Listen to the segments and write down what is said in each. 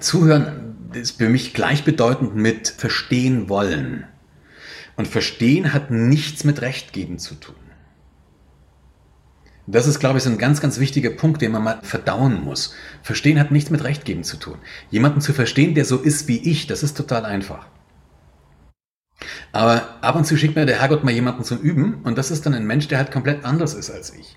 Zuhören ist für mich gleichbedeutend mit verstehen wollen. Und verstehen hat nichts mit Recht geben zu tun. Das ist, glaube ich, so ein ganz, ganz wichtiger Punkt, den man mal verdauen muss. Verstehen hat nichts mit Recht geben zu tun. Jemanden zu verstehen, der so ist wie ich, das ist total einfach. Aber ab und zu schickt mir der Herrgott mal jemanden zum Üben und das ist dann ein Mensch, der halt komplett anders ist als ich.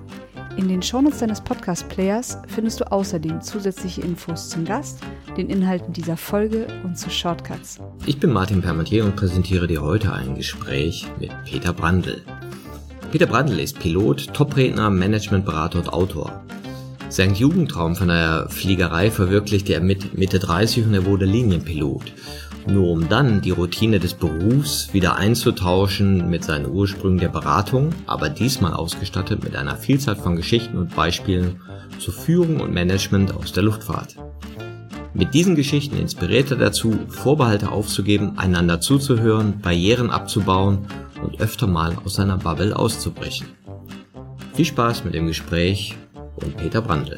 In den Shownotes deines Podcast-Players findest du außerdem zusätzliche Infos zum Gast, den Inhalten dieser Folge und zu Shortcuts. Ich bin Martin Permentier und präsentiere dir heute ein Gespräch mit Peter Brandl. Peter Brandl ist Pilot, Topredner, Managementberater und Autor. Sein Jugendtraum von der Fliegerei verwirklichte er mit Mitte 30 und er wurde Linienpilot nur um dann die Routine des Berufs wieder einzutauschen mit seinen Ursprüngen der Beratung, aber diesmal ausgestattet mit einer Vielzahl von Geschichten und Beispielen zur Führung und Management aus der Luftfahrt. Mit diesen Geschichten inspiriert er dazu, Vorbehalte aufzugeben, einander zuzuhören, Barrieren abzubauen und öfter mal aus seiner Bubble auszubrechen. Viel Spaß mit dem Gespräch und Peter Brandl.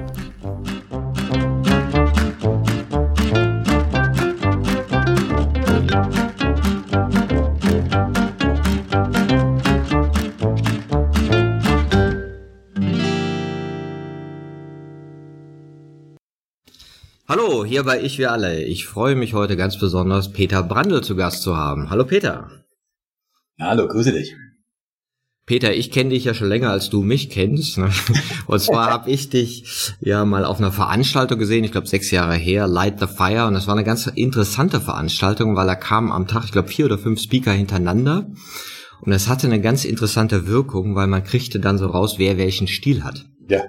Hallo, hier bei Ich wir alle. Ich freue mich heute ganz besonders, Peter Brandl zu Gast zu haben. Hallo Peter. hallo, grüße dich. Peter, ich kenne dich ja schon länger, als du mich kennst. Ne? Und zwar habe ich dich ja mal auf einer Veranstaltung gesehen, ich glaube sechs Jahre her, Light the Fire. Und das war eine ganz interessante Veranstaltung, weil da kamen am Tag, ich glaube, vier oder fünf Speaker hintereinander. Und es hatte eine ganz interessante Wirkung, weil man kriegte dann so raus, wer welchen Stil hat. Ja.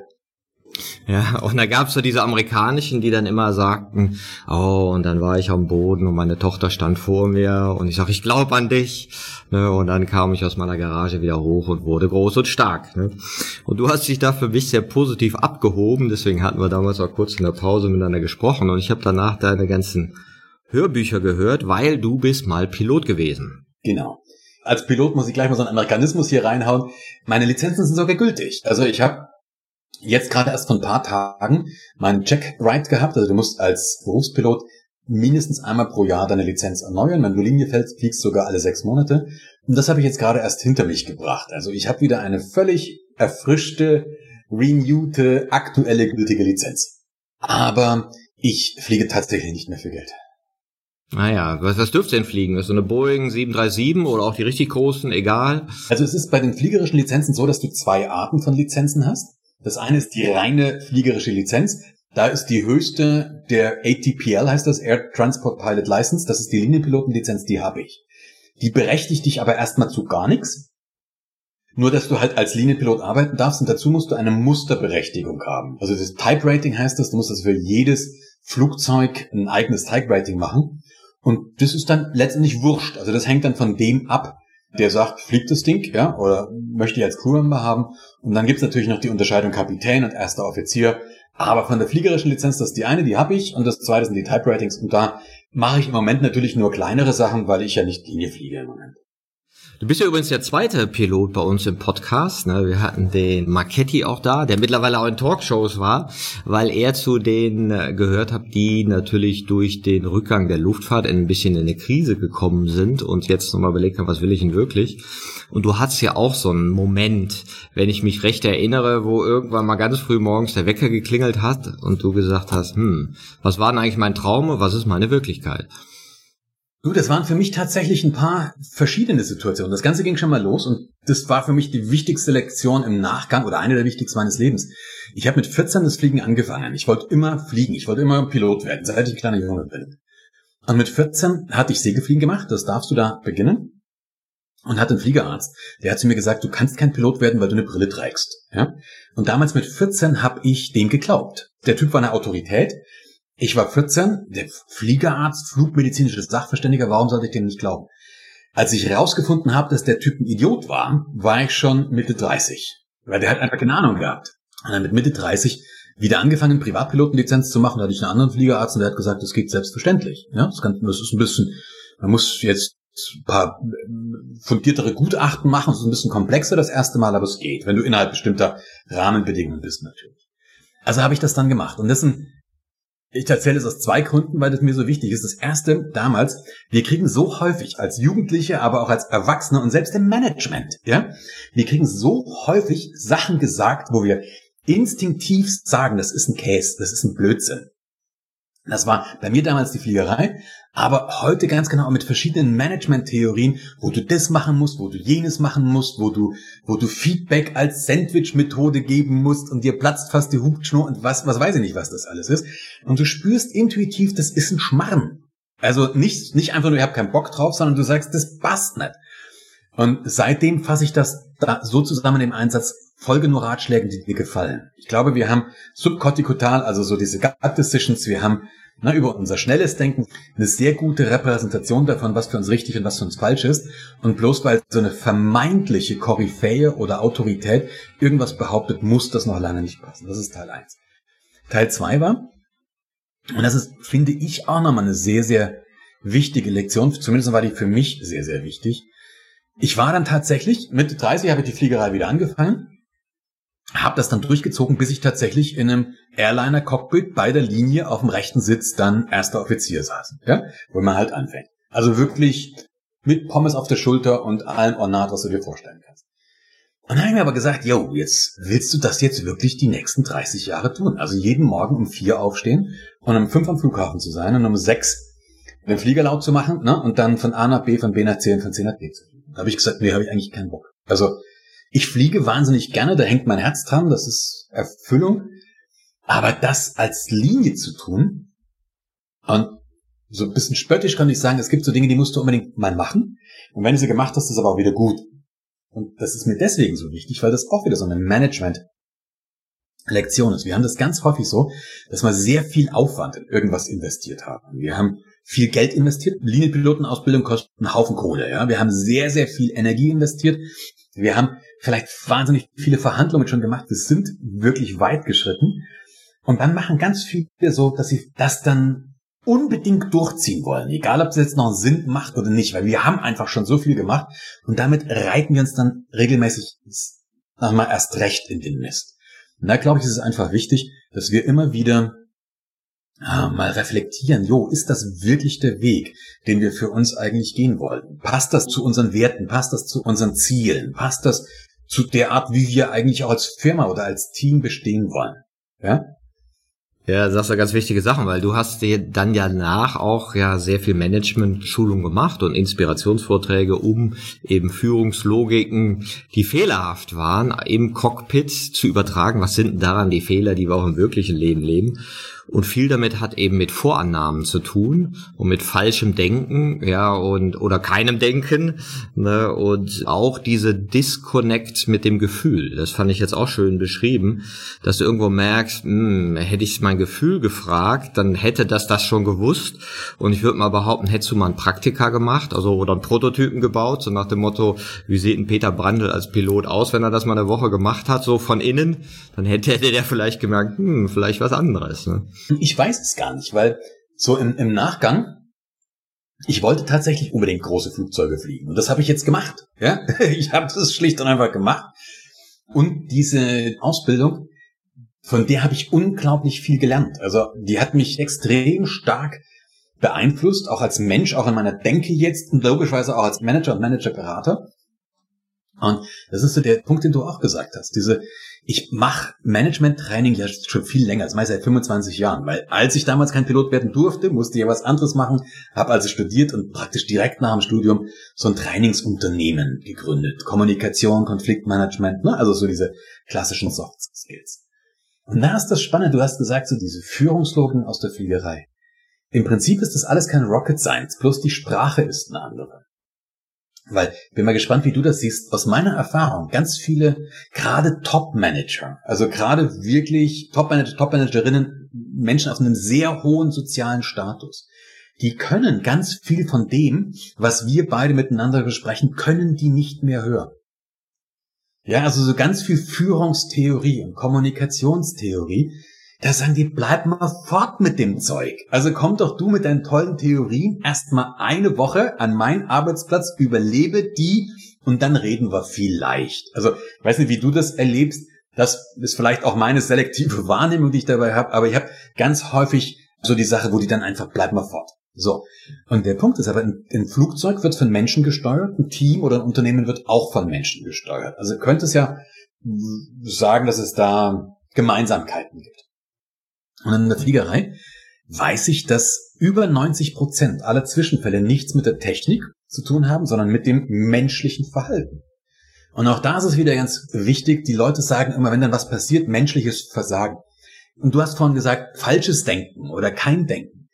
Ja, und da gab's so diese amerikanischen, die dann immer sagten, oh, und dann war ich am Boden und meine Tochter stand vor mir und ich sag, ich glaube an dich. Ne, und dann kam ich aus meiner Garage wieder hoch und wurde groß und stark. Ne? Und du hast dich da für mich sehr positiv abgehoben, deswegen hatten wir damals auch kurz in der Pause miteinander gesprochen und ich habe danach deine ganzen Hörbücher gehört, weil du bist mal Pilot gewesen. Genau. Als Pilot muss ich gleich mal so einen Amerikanismus hier reinhauen. Meine Lizenzen sind sogar gültig. Also ich habe jetzt gerade erst vor ein paar Tagen meinen Check Right gehabt. Also du musst als Berufspilot mindestens einmal pro Jahr deine Lizenz erneuern. Wenn du Linie fällst, fliegst sogar alle sechs Monate. Und das habe ich jetzt gerade erst hinter mich gebracht. Also ich habe wieder eine völlig erfrischte, renewte, aktuelle gültige Lizenz. Aber ich fliege tatsächlich nicht mehr für Geld. Naja, was, was dürft ihr denn fliegen? Ist so eine Boeing 737 oder auch die richtig großen, egal? Also es ist bei den fliegerischen Lizenzen so, dass du zwei Arten von Lizenzen hast. Das eine ist die reine fliegerische Lizenz. Da ist die höchste der ATPL, heißt das, Air Transport Pilot License. Das ist die Linienpilotenlizenz, die habe ich. Die berechtigt dich aber erstmal zu gar nichts. Nur, dass du halt als Linienpilot arbeiten darfst und dazu musst du eine Musterberechtigung haben. Also das Type Rating heißt das, du musst das für jedes Flugzeug ein eigenes Type Rating machen. Und das ist dann letztendlich wurscht. Also das hängt dann von dem ab, der sagt, fliegt das Ding, ja, oder möchte ich als Crewmember haben. Und dann gibt's natürlich noch die Unterscheidung Kapitän und erster Offizier. Aber von der fliegerischen Lizenz, das ist die eine, die habe ich, und das zweite sind die Type Ratings. Und da mache ich im Moment natürlich nur kleinere Sachen, weil ich ja nicht Linie fliege im Moment. Du bist ja übrigens der zweite Pilot bei uns im Podcast. Ne? Wir hatten den Marchetti auch da, der mittlerweile auch in Talkshows war, weil er zu denen äh, gehört hat, die natürlich durch den Rückgang der Luftfahrt ein bisschen in eine Krise gekommen sind und jetzt nochmal überlegt haben, was will ich denn wirklich? Und du hattest ja auch so einen Moment, wenn ich mich recht erinnere, wo irgendwann mal ganz früh morgens der Wecker geklingelt hat und du gesagt hast, hm, was war denn eigentlich mein Traum und was ist meine Wirklichkeit? Du, das waren für mich tatsächlich ein paar verschiedene Situationen. Das Ganze ging schon mal los und das war für mich die wichtigste Lektion im Nachgang oder eine der wichtigsten meines Lebens. Ich habe mit 14 das Fliegen angefangen. Ich wollte immer fliegen. Ich wollte immer Pilot werden, seit ich ein kleiner Junge bin. Und mit 14 hatte ich Segelfliegen gemacht. Das darfst du da beginnen. Und hatte einen Fliegerarzt. Der hat zu mir gesagt, du kannst kein Pilot werden, weil du eine Brille trägst. Ja? Und damals mit 14 habe ich dem geglaubt. Der Typ war eine Autorität. Ich war 14, der Fliegerarzt, flugmedizinischer Sachverständiger, warum sollte ich dem nicht glauben? Als ich herausgefunden habe, dass der Typ ein Idiot war, war ich schon Mitte 30. Weil der hat einfach keine Ahnung gehabt. Und dann mit Mitte 30 wieder angefangen, Privatpilotenlizenz zu machen. Da hatte ich einen anderen Fliegerarzt und der hat gesagt, das geht selbstverständlich. Ja, das, kann, das ist ein bisschen, man muss jetzt ein paar fundiertere Gutachten machen. Das ist ein bisschen komplexer das erste Mal, aber es geht, wenn du innerhalb bestimmter Rahmenbedingungen bist natürlich. Also habe ich das dann gemacht. Und das ein ich erzähle es aus zwei Gründen, weil das mir so wichtig ist. Das erste, damals, wir kriegen so häufig als Jugendliche, aber auch als Erwachsene und selbst im Management, ja, wir kriegen so häufig Sachen gesagt, wo wir instinktiv sagen, das ist ein Case, das ist ein Blödsinn. Das war bei mir damals die Fliegerei, aber heute ganz genau mit verschiedenen Management-Theorien, wo du das machen musst, wo du jenes machen musst, wo du, wo du Feedback als Sandwich-Methode geben musst und dir platzt fast die Hubschnur und was, was weiß ich nicht, was das alles ist. Und du spürst intuitiv, das ist ein Schmarrn. Also nicht, nicht einfach nur, ich habe keinen Bock drauf, sondern du sagst, das passt nicht. Und seitdem fasse ich das da so zusammen im Einsatz, folge nur Ratschlägen, die dir gefallen. Ich glaube, wir haben subkortikotal, also so diese Gut Decisions, wir haben na, über unser schnelles Denken eine sehr gute Repräsentation davon, was für uns richtig und was für uns falsch ist. Und bloß weil so eine vermeintliche Koryphäe oder Autorität irgendwas behauptet, muss das noch lange nicht passen. Das ist Teil eins. Teil zwei war, und das ist, finde ich, auch nochmal eine sehr, sehr wichtige Lektion. Zumindest war die für mich sehr, sehr wichtig. Ich war dann tatsächlich, Mitte 30 habe ich die Fliegerei wieder angefangen habe das dann durchgezogen, bis ich tatsächlich in einem Airliner-Cockpit bei der Linie auf dem rechten Sitz dann erster Offizier saß, ja, wo man halt anfängt. Also wirklich mit Pommes auf der Schulter und allem Ornat, was du dir vorstellen kannst. Und dann habe ich mir aber gesagt, yo, jetzt willst du das jetzt wirklich die nächsten 30 Jahre tun? Also jeden Morgen um vier aufstehen und um fünf am Flughafen zu sein und um sechs den Flieger laut zu machen, ne? Und dann von A nach B, von B nach C und von C nach D zu fliegen. Habe ich gesagt, nee, habe ich eigentlich keinen Bock. Also ich fliege wahnsinnig gerne, da hängt mein Herz dran, das ist Erfüllung. Aber das als Linie zu tun, und so ein bisschen spöttisch kann ich sagen, es gibt so Dinge, die musst du unbedingt mal machen. Und wenn du sie gemacht hast, ist es aber auch wieder gut. Und das ist mir deswegen so wichtig, weil das auch wieder so eine Management-Lektion ist. Wir haben das ganz häufig so, dass wir sehr viel Aufwand in irgendwas investiert haben. Wir haben viel Geld investiert. Linienpilotenausbildung kostet einen Haufen Kohle. Ja, wir haben sehr, sehr viel Energie investiert. Wir haben vielleicht wahnsinnig viele Verhandlungen schon gemacht. Wir sind wirklich weit geschritten. Und dann machen ganz viele so, dass sie das dann unbedingt durchziehen wollen. Egal, ob es jetzt noch Sinn macht oder nicht, weil wir haben einfach schon so viel gemacht. Und damit reiten wir uns dann regelmäßig nochmal erst recht in den Mist. Und da glaube ich, ist es einfach wichtig, dass wir immer wieder ah, mal reflektieren, jo, ist das wirklich der Weg, den wir für uns eigentlich gehen wollen? Passt das zu unseren Werten? Passt das zu unseren Zielen? Passt das zu der Art, wie wir eigentlich auch als Firma oder als Team bestehen wollen? Ja? Ja, das sind ganz wichtige Sachen, weil du hast dir dann ja nach auch ja sehr viel Management-Schulung gemacht und Inspirationsvorträge, um eben Führungslogiken, die fehlerhaft waren, im Cockpit zu übertragen. Was sind daran die Fehler, die wir auch im wirklichen Leben leben? Und viel damit hat eben mit Vorannahmen zu tun und mit falschem Denken, ja, und oder keinem Denken. Ne, und auch diese Disconnect mit dem Gefühl. Das fand ich jetzt auch schön beschrieben, dass du irgendwo merkst, hm, hätte ich mein Gefühl gefragt, dann hätte das das schon gewusst. Und ich würde mal behaupten, hättest du mal ein Praktika gemacht, also oder einen Prototypen gebaut, so nach dem Motto, wie sieht ein Peter Brandl als Pilot aus, wenn er das mal eine Woche gemacht hat, so von innen, dann hätte, hätte der vielleicht gemerkt, hm, vielleicht was anderes. Ne? Ich weiß es gar nicht, weil so im, im Nachgang, ich wollte tatsächlich unbedingt große Flugzeuge fliegen. Und das habe ich jetzt gemacht. Ja? Ich habe das schlicht und einfach gemacht. Und diese Ausbildung, von der habe ich unglaublich viel gelernt. Also die hat mich extrem stark beeinflusst, auch als Mensch, auch in meiner Denke jetzt und logischerweise auch als Manager und Managerberater. Und das ist so der Punkt, den du auch gesagt hast. Diese, ich mache Management-Training ja schon viel länger, das ich seit 25 Jahren, weil als ich damals kein Pilot werden durfte, musste ich ja was anderes machen, habe also studiert und praktisch direkt nach dem Studium so ein Trainingsunternehmen gegründet. Kommunikation, Konfliktmanagement, ne? also so diese klassischen Soft Skills. Und da ist das Spannende, du hast gesagt, so diese Führungslogen aus der Fliegerei. Im Prinzip ist das alles kein Rocket Science, bloß die Sprache ist eine andere. Weil, bin mal gespannt, wie du das siehst. Aus meiner Erfahrung, ganz viele, gerade Top-Manager, also gerade wirklich Top-Manager, Top-Managerinnen, Menschen auf einem sehr hohen sozialen Status, die können ganz viel von dem, was wir beide miteinander besprechen, können die nicht mehr hören. Ja, also so ganz viel Führungstheorie und Kommunikationstheorie, da sagen die, bleib mal fort mit dem Zeug. Also komm doch du mit deinen tollen Theorien erstmal eine Woche an meinen Arbeitsplatz, überlebe die und dann reden wir vielleicht. Also, ich weiß nicht, wie du das erlebst. Das ist vielleicht auch meine selektive Wahrnehmung, die ich dabei habe, aber ich habe ganz häufig so die Sache, wo die dann einfach, bleib mal fort. So. Und der Punkt ist aber, ein, Flugzeug wird von Menschen gesteuert, ein Team oder ein Unternehmen wird auch von Menschen gesteuert. Also könnte es ja sagen, dass es da Gemeinsamkeiten gibt. Und in der Fliegerei weiß ich, dass über 90 Prozent aller Zwischenfälle nichts mit der Technik zu tun haben, sondern mit dem menschlichen Verhalten. Und auch da ist es wieder ganz wichtig, die Leute sagen immer, wenn dann was passiert, menschliches Versagen. Und du hast vorhin gesagt, falsches Denken oder kein Denken.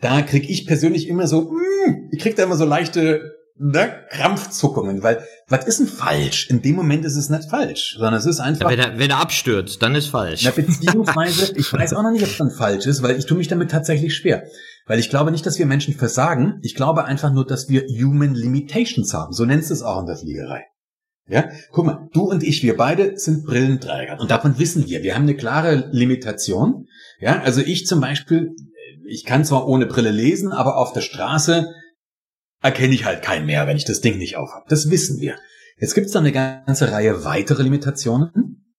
Da krieg ich persönlich immer so, mm, ich krieg da immer so leichte ne, Krampfzuckungen, weil was ist denn falsch? In dem Moment ist es nicht falsch, sondern es ist einfach. Ja, wenn, er, wenn er abstürzt, dann ist falsch. Na, beziehungsweise, ich weiß auch noch nicht, ob es dann falsch ist, weil ich tue mich damit tatsächlich schwer. Weil ich glaube nicht, dass wir Menschen versagen. Ich glaube einfach nur, dass wir Human Limitations haben. So nennst du es auch in der Fliegerei. Ja, guck mal, du und ich, wir beide sind Brillenträger und davon wissen wir. Wir haben eine klare Limitation. Ja, also ich zum Beispiel, ich kann zwar ohne Brille lesen, aber auf der Straße erkenne ich halt keinen mehr, wenn ich das Ding nicht aufhab. Das wissen wir. Jetzt gibt es dann eine ganze Reihe weitere Limitationen.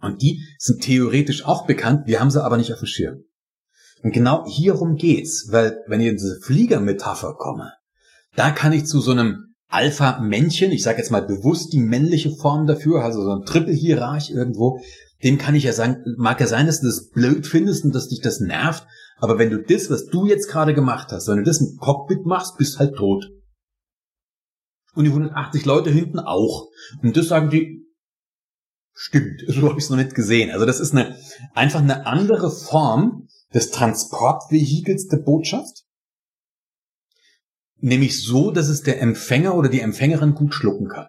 Und die sind theoretisch auch bekannt, wir haben sie aber nicht auf dem Schirm. Und genau hierum geht's, weil wenn ich in diese Fliegermetapher komme, da kann ich zu so einem Alpha-Männchen, ich sage jetzt mal bewusst die männliche Form dafür, also so ein Triple-Hierarch irgendwo, dem kann ich ja sagen, mag ja sein, dass du das blöd findest und dass dich das nervt, aber wenn du das, was du jetzt gerade gemacht hast, wenn du das im Cockpit machst, bist halt tot. Und die 180 Leute hinten auch. Und das sagen die, stimmt, so habe ich es noch nicht gesehen. Also das ist eine, einfach eine andere Form des Transportvehikels der Botschaft. Nämlich so, dass es der Empfänger oder die Empfängerin gut schlucken kann.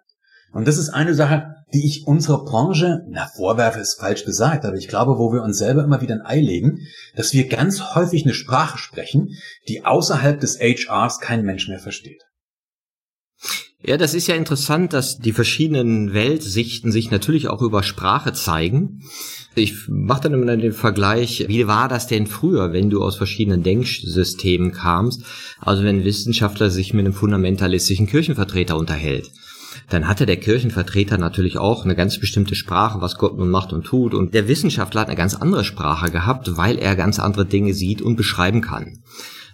Und das ist eine Sache, die ich unserer Branche, na, vorwerfe ist falsch gesagt, aber ich glaube, wo wir uns selber immer wieder ein Ei legen, dass wir ganz häufig eine Sprache sprechen, die außerhalb des HRs kein Mensch mehr versteht. Ja, das ist ja interessant, dass die verschiedenen Weltsichten sich natürlich auch über Sprache zeigen. Ich mache dann immer den Vergleich, wie war das denn früher, wenn du aus verschiedenen Denksystemen kamst? Also wenn Wissenschaftler sich mit einem fundamentalistischen Kirchenvertreter unterhält dann hatte der Kirchenvertreter natürlich auch eine ganz bestimmte Sprache, was Gott nun macht und tut. Und der Wissenschaftler hat eine ganz andere Sprache gehabt, weil er ganz andere Dinge sieht und beschreiben kann.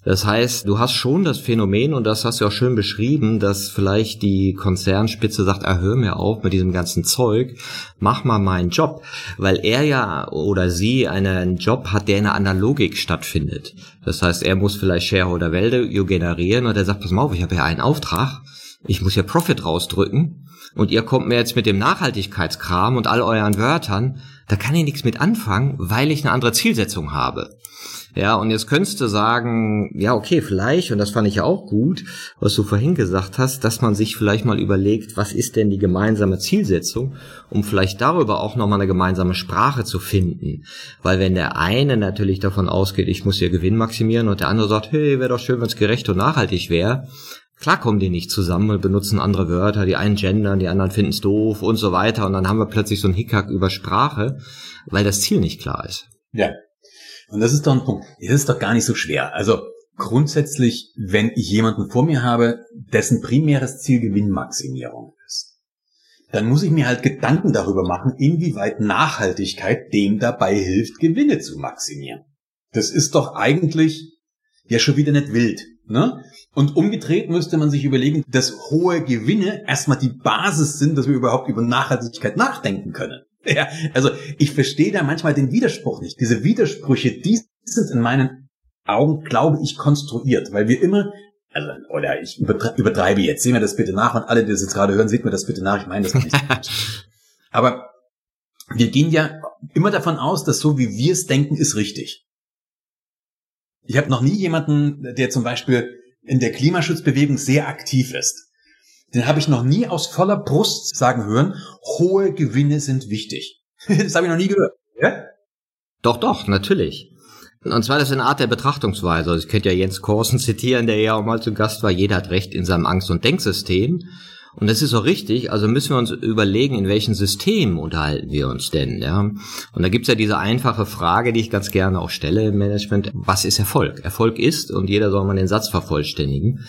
Das heißt, du hast schon das Phänomen, und das hast du auch schön beschrieben, dass vielleicht die Konzernspitze sagt, ah, hör mir auf mit diesem ganzen Zeug, mach mal meinen Job, weil er ja oder sie einen Job hat, der in einer anderen Logik stattfindet. Das heißt, er muss vielleicht Shareholder Value generieren und er sagt, pass mal auf, ich habe ja einen Auftrag, ich muss ja Profit rausdrücken und ihr kommt mir jetzt mit dem Nachhaltigkeitskram und all euren Wörtern, da kann ich nichts mit anfangen, weil ich eine andere Zielsetzung habe. Ja, und jetzt könntest du sagen, ja, okay, vielleicht, und das fand ich ja auch gut, was du vorhin gesagt hast, dass man sich vielleicht mal überlegt, was ist denn die gemeinsame Zielsetzung, um vielleicht darüber auch nochmal eine gemeinsame Sprache zu finden. Weil wenn der eine natürlich davon ausgeht, ich muss hier Gewinn maximieren und der andere sagt, hey, wäre doch schön, wenn es gerecht und nachhaltig wäre, Klar kommen die nicht zusammen und benutzen andere Wörter, die einen gendern, die anderen finden es doof und so weiter. Und dann haben wir plötzlich so einen Hickhack über Sprache, weil das Ziel nicht klar ist. Ja. Und das ist doch ein Punkt. Das ist doch gar nicht so schwer. Also grundsätzlich, wenn ich jemanden vor mir habe, dessen primäres Ziel Gewinnmaximierung ist, dann muss ich mir halt Gedanken darüber machen, inwieweit Nachhaltigkeit dem dabei hilft, Gewinne zu maximieren. Das ist doch eigentlich ja schon wieder nicht wild. Ne? Und umgedreht müsste man sich überlegen, dass hohe Gewinne erstmal die Basis sind, dass wir überhaupt über Nachhaltigkeit nachdenken können. Ja, also ich verstehe da manchmal den Widerspruch nicht. Diese Widersprüche, die sind in meinen Augen, glaube ich, konstruiert, weil wir immer, also, oder ich übertreibe jetzt, sehen wir das bitte nach und alle, die das jetzt gerade hören, seht mir das bitte nach, ich meine das nicht. Aber wir gehen ja immer davon aus, dass so wie wir es denken, ist richtig. Ich habe noch nie jemanden, der zum Beispiel in der Klimaschutzbewegung sehr aktiv ist. Den habe ich noch nie aus voller Brust sagen hören, hohe Gewinne sind wichtig. das habe ich noch nie gehört. Ja? Doch, doch, natürlich. Und zwar das ist eine Art der Betrachtungsweise. Also ich könnte ja Jens Korsen zitieren, der ja auch mal zu Gast war. Jeder hat Recht in seinem Angst- und Denksystem. Und das ist auch richtig, also müssen wir uns überlegen, in welchen Systemen unterhalten wir uns denn, ja. Und da gibt's ja diese einfache Frage, die ich ganz gerne auch stelle im Management, was ist Erfolg? Erfolg ist, und jeder soll mal den Satz vervollständigen.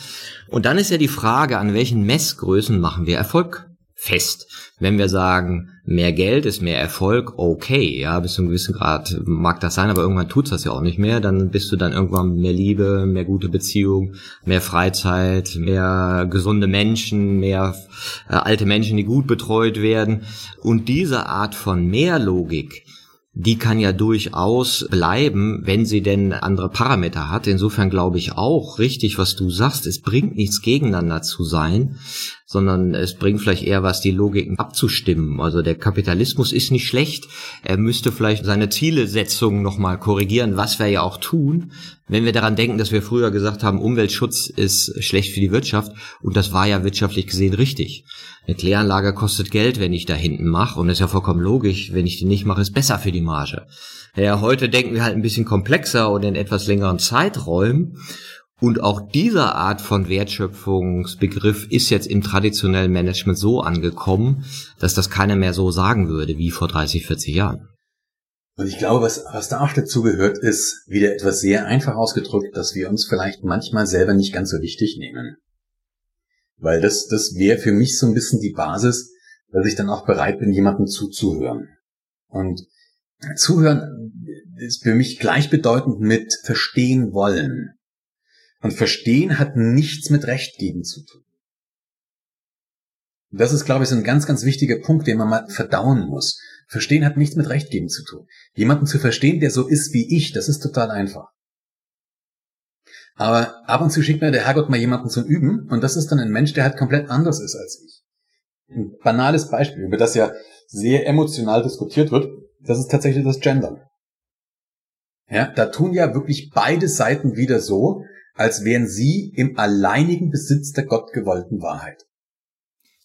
Und dann ist ja die Frage, an welchen Messgrößen machen wir Erfolg fest. Wenn wir sagen, mehr Geld ist mehr Erfolg, okay, ja, bis zu einem gewissen Grad mag das sein, aber irgendwann tut's das ja auch nicht mehr. Dann bist du dann irgendwann mehr Liebe, mehr gute Beziehung, mehr Freizeit, mehr gesunde Menschen, mehr äh, alte Menschen, die gut betreut werden. Und diese Art von Mehrlogik, die kann ja durchaus bleiben, wenn sie denn andere Parameter hat. Insofern glaube ich auch richtig, was du sagst. Es bringt nichts gegeneinander zu sein, sondern es bringt vielleicht eher was, die Logiken abzustimmen. Also der Kapitalismus ist nicht schlecht. Er müsste vielleicht seine Zielesetzung nochmal korrigieren, was wir ja auch tun, wenn wir daran denken, dass wir früher gesagt haben, Umweltschutz ist schlecht für die Wirtschaft. Und das war ja wirtschaftlich gesehen richtig. Eine Kläranlage kostet Geld, wenn ich da hinten mache. Und ist ja vollkommen logisch. Wenn ich die nicht mache, ist besser für die Marge. Ja, heute denken wir halt ein bisschen komplexer und in etwas längeren Zeiträumen. Und auch dieser Art von Wertschöpfungsbegriff ist jetzt im traditionellen Management so angekommen, dass das keiner mehr so sagen würde wie vor 30, 40 Jahren. Und ich glaube, was, was da auch dazu gehört, ist wieder etwas sehr einfach ausgedrückt, dass wir uns vielleicht manchmal selber nicht ganz so wichtig nehmen. Weil das, das wäre für mich so ein bisschen die Basis, dass ich dann auch bereit bin, jemandem zuzuhören. Und zuhören ist für mich gleichbedeutend mit verstehen wollen. Und verstehen hat nichts mit Recht geben zu tun. Das ist, glaube ich, so ein ganz, ganz wichtiger Punkt, den man mal verdauen muss. Verstehen hat nichts mit Recht geben zu tun. Jemanden zu verstehen, der so ist wie ich, das ist total einfach. Aber ab und zu schickt mir der Herrgott mal jemanden zum Üben und das ist dann ein Mensch, der halt komplett anders ist als ich. Ein banales Beispiel, über das ja sehr emotional diskutiert wird, das ist tatsächlich das Gendern. Ja, da tun ja wirklich beide Seiten wieder so, als wären sie im alleinigen Besitz der gottgewollten Wahrheit.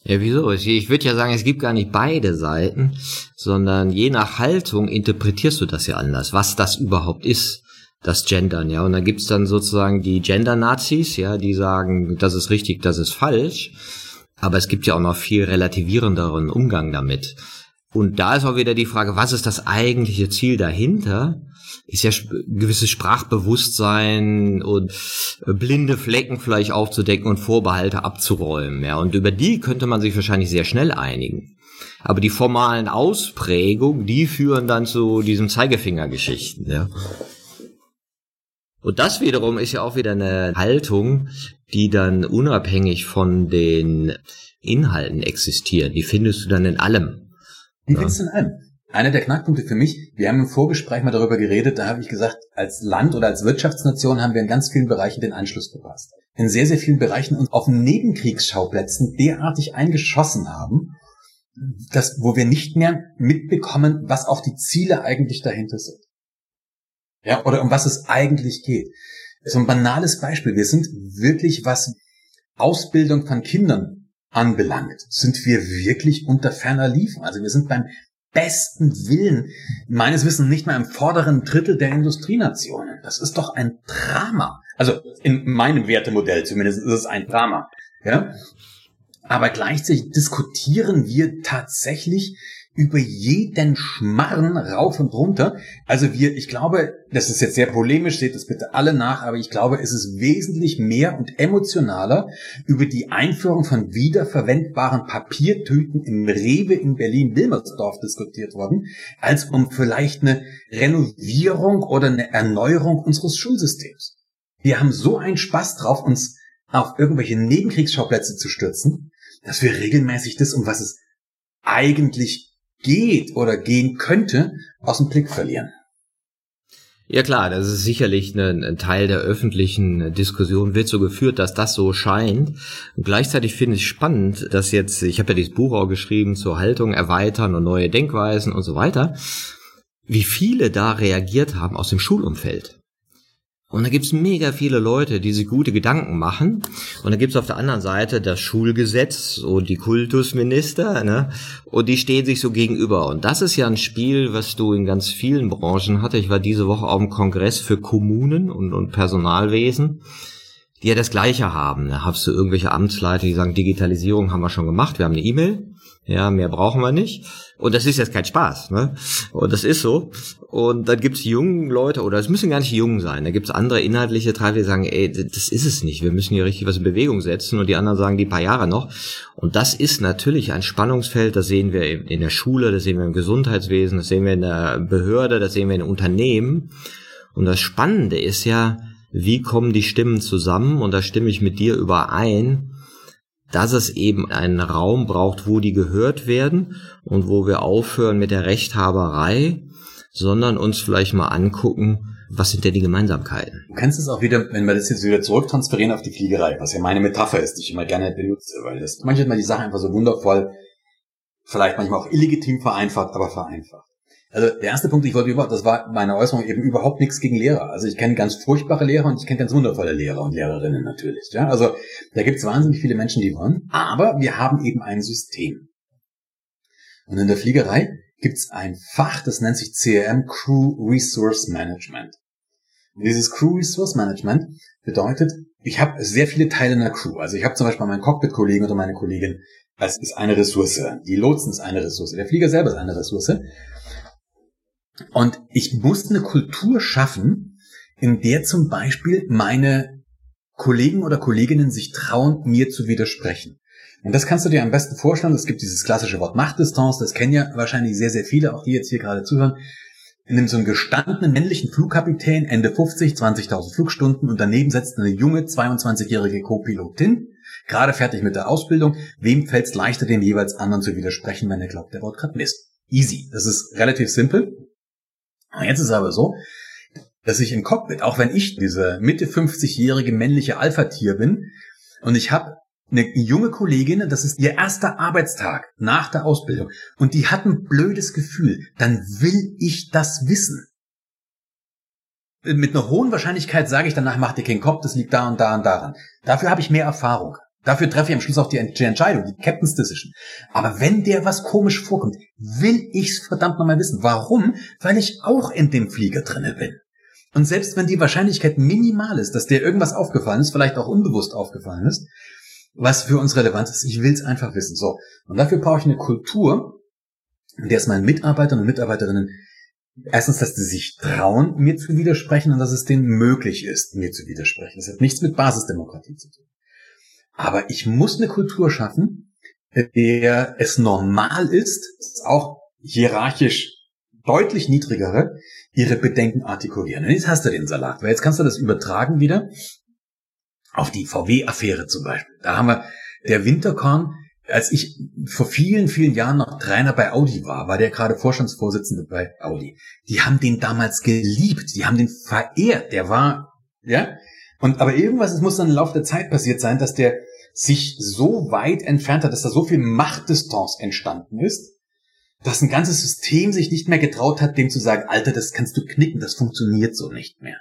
Ja, wieso? Ich würde ja sagen, es gibt gar nicht beide Seiten, sondern je nach Haltung interpretierst du das ja anders, was das überhaupt ist, das Gendern, ja. Und da gibt's dann sozusagen die Gender-Nazis, ja, die sagen, das ist richtig, das ist falsch. Aber es gibt ja auch noch viel relativierenderen Umgang damit. Und da ist auch wieder die Frage, was ist das eigentliche Ziel dahinter? Ist ja gewisses Sprachbewusstsein und äh, blinde Flecken vielleicht aufzudecken und Vorbehalte abzuräumen. Ja, und über die könnte man sich wahrscheinlich sehr schnell einigen. Aber die formalen Ausprägungen, die führen dann zu diesen Zeigefingergeschichten. Ja. Und das wiederum ist ja auch wieder eine Haltung, die dann unabhängig von den Inhalten existiert. Die findest du dann in allem. Ja. findest du in allem? Einer der Knackpunkte für mich, wir haben im Vorgespräch mal darüber geredet, da habe ich gesagt, als Land oder als Wirtschaftsnation haben wir in ganz vielen Bereichen den Anschluss verpasst. In sehr, sehr vielen Bereichen uns auf Nebenkriegsschauplätzen derartig eingeschossen haben, dass, wo wir nicht mehr mitbekommen, was auch die Ziele eigentlich dahinter sind. Ja, oder um was es eigentlich geht. So ein banales Beispiel. Wir sind wirklich, was Ausbildung von Kindern anbelangt, sind wir wirklich unter ferner Liefen. Also wir sind beim besten Willen meines Wissens nicht mehr im vorderen Drittel der Industrienationen. Das ist doch ein Drama. Also in meinem Wertemodell zumindest ist es ein Drama. Ja? Aber gleichzeitig diskutieren wir tatsächlich über jeden Schmarren rauf und runter. Also wir, ich glaube, das ist jetzt sehr polemisch, seht das bitte alle nach, aber ich glaube, es ist wesentlich mehr und emotionaler über die Einführung von wiederverwendbaren Papiertüten im Rewe in Berlin-Wilmersdorf diskutiert worden, als um vielleicht eine Renovierung oder eine Erneuerung unseres Schulsystems. wir haben so einen Spaß drauf, uns auf irgendwelche Nebenkriegsschauplätze zu stürzen, dass wir regelmäßig das, um was es eigentlich geht oder gehen könnte, aus dem Blick verlieren. Ja klar, das ist sicherlich ein, Teil der öffentlichen Diskussion, wird so geführt, dass das so scheint. Und gleichzeitig finde ich spannend, dass jetzt, ich habe ja dieses Buch auch geschrieben zur Haltung erweitern und neue Denkweisen und so weiter, wie viele da reagiert haben aus dem Schulumfeld. Und da gibt's mega viele Leute, die sich gute Gedanken machen. Und da gibt's auf der anderen Seite das Schulgesetz und die Kultusminister, ne? Und die stehen sich so gegenüber. Und das ist ja ein Spiel, was du in ganz vielen Branchen hatte. Ich war diese Woche auf dem Kongress für Kommunen und, und Personalwesen, die ja das Gleiche haben. Da hast du irgendwelche Amtsleiter, die sagen, Digitalisierung haben wir schon gemacht, wir haben eine E-Mail. Ja, mehr brauchen wir nicht. Und das ist jetzt kein Spaß, ne? Und das ist so. Und dann gibt's jungen Leute, oder es müssen gar nicht jung sein, da gibt's andere inhaltliche Treiber, die sagen, ey, das ist es nicht, wir müssen hier richtig was in Bewegung setzen. Und die anderen sagen, die paar Jahre noch. Und das ist natürlich ein Spannungsfeld, das sehen wir in der Schule, das sehen wir im Gesundheitswesen, das sehen wir in der Behörde, das sehen wir in Unternehmen. Und das Spannende ist ja, wie kommen die Stimmen zusammen? Und da stimme ich mit dir überein dass es eben einen Raum braucht, wo die gehört werden und wo wir aufhören mit der Rechthaberei, sondern uns vielleicht mal angucken, was sind denn die Gemeinsamkeiten? Du kannst es auch wieder, wenn wir das jetzt wieder zurücktransferieren auf die Fliegerei, was ja meine Metapher ist, die ich immer gerne benutze, weil das manchmal die Sache einfach so wundervoll, vielleicht manchmal auch illegitim vereinfacht, aber vereinfacht. Also der erste Punkt, ich wollte überhaupt, das war meine Äußerung eben überhaupt nichts gegen Lehrer. Also ich kenne ganz furchtbare Lehrer und ich kenne ganz wundervolle Lehrer und Lehrerinnen natürlich. Ja, also da gibt es wahnsinnig viele Menschen, die wollen. Aber wir haben eben ein System. Und in der Fliegerei gibt es ein Fach, das nennt sich CRM Crew Resource Management. Und dieses Crew Resource Management bedeutet, ich habe sehr viele Teile in der Crew. Also ich habe zum Beispiel meinen Cockpit-Kollegen oder meine Kollegin, das ist eine Ressource. Die Lotsen ist eine Ressource. Der Flieger selber ist eine Ressource. Und ich musste eine Kultur schaffen, in der zum Beispiel meine Kollegen oder Kolleginnen sich trauen, mir zu widersprechen. Und das kannst du dir am besten vorstellen. Es gibt dieses klassische Wort Machtdistanz. Das kennen ja wahrscheinlich sehr, sehr viele, auch die jetzt hier gerade zuhören. Einem so einen gestandenen männlichen Flugkapitän, Ende 50, 20.000 Flugstunden und daneben setzt eine junge 22-jährige Co-Pilotin, gerade fertig mit der Ausbildung. Wem fällt es leichter, dem jeweils anderen zu widersprechen, wenn er glaubt, der baut gerade Mist? Easy. Das ist relativ simpel. Und jetzt ist es aber so, dass ich im Cockpit, auch wenn ich diese Mitte 50-jährige männliche Alpha-Tier bin, und ich habe eine junge Kollegin, das ist ihr erster Arbeitstag nach der Ausbildung, und die hat ein blödes Gefühl, dann will ich das wissen. Mit einer hohen Wahrscheinlichkeit sage ich danach, mach dir keinen Kopf, das liegt da und da und daran. Dafür habe ich mehr Erfahrung. Dafür treffe ich am Schluss auch die, Entscheidung, die Captain's Decision. Aber wenn der was komisch vorkommt, will ich's verdammt nochmal wissen. Warum? Weil ich auch in dem Flieger drinne bin. Und selbst wenn die Wahrscheinlichkeit minimal ist, dass der irgendwas aufgefallen ist, vielleicht auch unbewusst aufgefallen ist, was für uns relevant ist, ich will's einfach wissen. So. Und dafür brauche ich eine Kultur, in der es meinen Mitarbeitern und Mitarbeiterinnen erstens, dass sie sich trauen, mir zu widersprechen und dass es denen möglich ist, mir zu widersprechen. Das hat nichts mit Basisdemokratie zu tun. Aber ich muss eine Kultur schaffen, der es normal ist, auch hierarchisch deutlich niedrigere, ihre Bedenken artikulieren. Und jetzt hast du den Salat, weil jetzt kannst du das übertragen wieder auf die VW-Affäre zum Beispiel. Da haben wir der Winterkorn, als ich vor vielen, vielen Jahren noch Trainer bei Audi war, war der gerade Vorstandsvorsitzende bei Audi. Die haben den damals geliebt, die haben den verehrt, der war, ja, und aber irgendwas, es muss dann im Laufe der Zeit passiert sein, dass der sich so weit entfernt hat, dass da so viel Machtdistanz entstanden ist, dass ein ganzes System sich nicht mehr getraut hat, dem zu sagen, Alter, das kannst du knicken, das funktioniert so nicht mehr.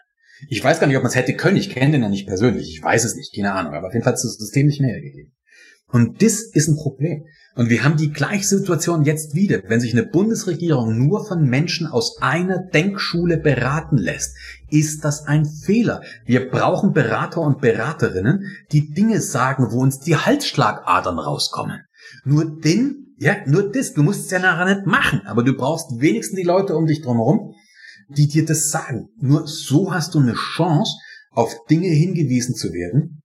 Ich weiß gar nicht, ob man es hätte können, ich kenne den ja nicht persönlich, ich weiß es nicht, keine Ahnung, aber auf jeden Fall es das System nicht mehr hergegeben. Und das ist ein Problem. Und wir haben die gleiche Situation jetzt wieder, wenn sich eine Bundesregierung nur von Menschen aus einer Denkschule beraten lässt, ist das ein Fehler. Wir brauchen Berater und Beraterinnen, die Dinge sagen, wo uns die Halsschlagadern rauskommen. Nur den, ja, nur das, du musst es ja nachher nicht machen, aber du brauchst wenigstens die Leute um dich drumherum, die dir das sagen. Nur so hast du eine Chance, auf Dinge hingewiesen zu werden,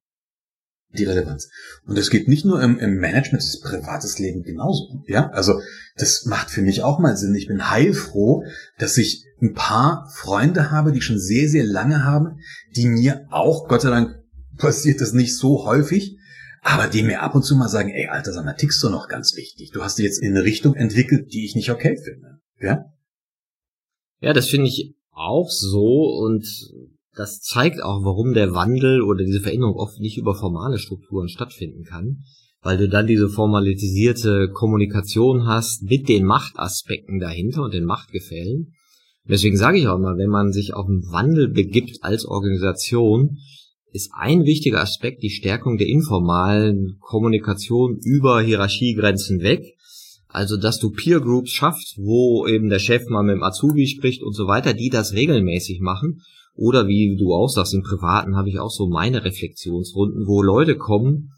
die Relevanz. Und das geht nicht nur im, im Management, das ist privates Leben genauso. Ja, also das macht für mich auch mal Sinn. Ich bin heilfroh, dass ich ein paar Freunde habe, die schon sehr, sehr lange haben, die mir auch, Gott sei Dank passiert das nicht so häufig, aber die mir ab und zu mal sagen, ey, Alter, sag mal, tickst du noch ganz wichtig. Du hast dich jetzt in eine Richtung entwickelt, die ich nicht okay finde. Ja? Ja, das finde ich auch so und das zeigt auch, warum der Wandel oder diese Veränderung oft nicht über formale Strukturen stattfinden kann, weil du dann diese formalisierte Kommunikation hast mit den Machtaspekten dahinter und den Machtgefällen. Deswegen sage ich auch mal, wenn man sich auf einen Wandel begibt als Organisation, ist ein wichtiger Aspekt die Stärkung der informalen Kommunikation über Hierarchiegrenzen weg. Also, dass du Peer Groups schaffst, wo eben der Chef mal mit dem Azubi spricht und so weiter, die das regelmäßig machen oder wie du auch sagst, im Privaten habe ich auch so meine Reflexionsrunden, wo Leute kommen,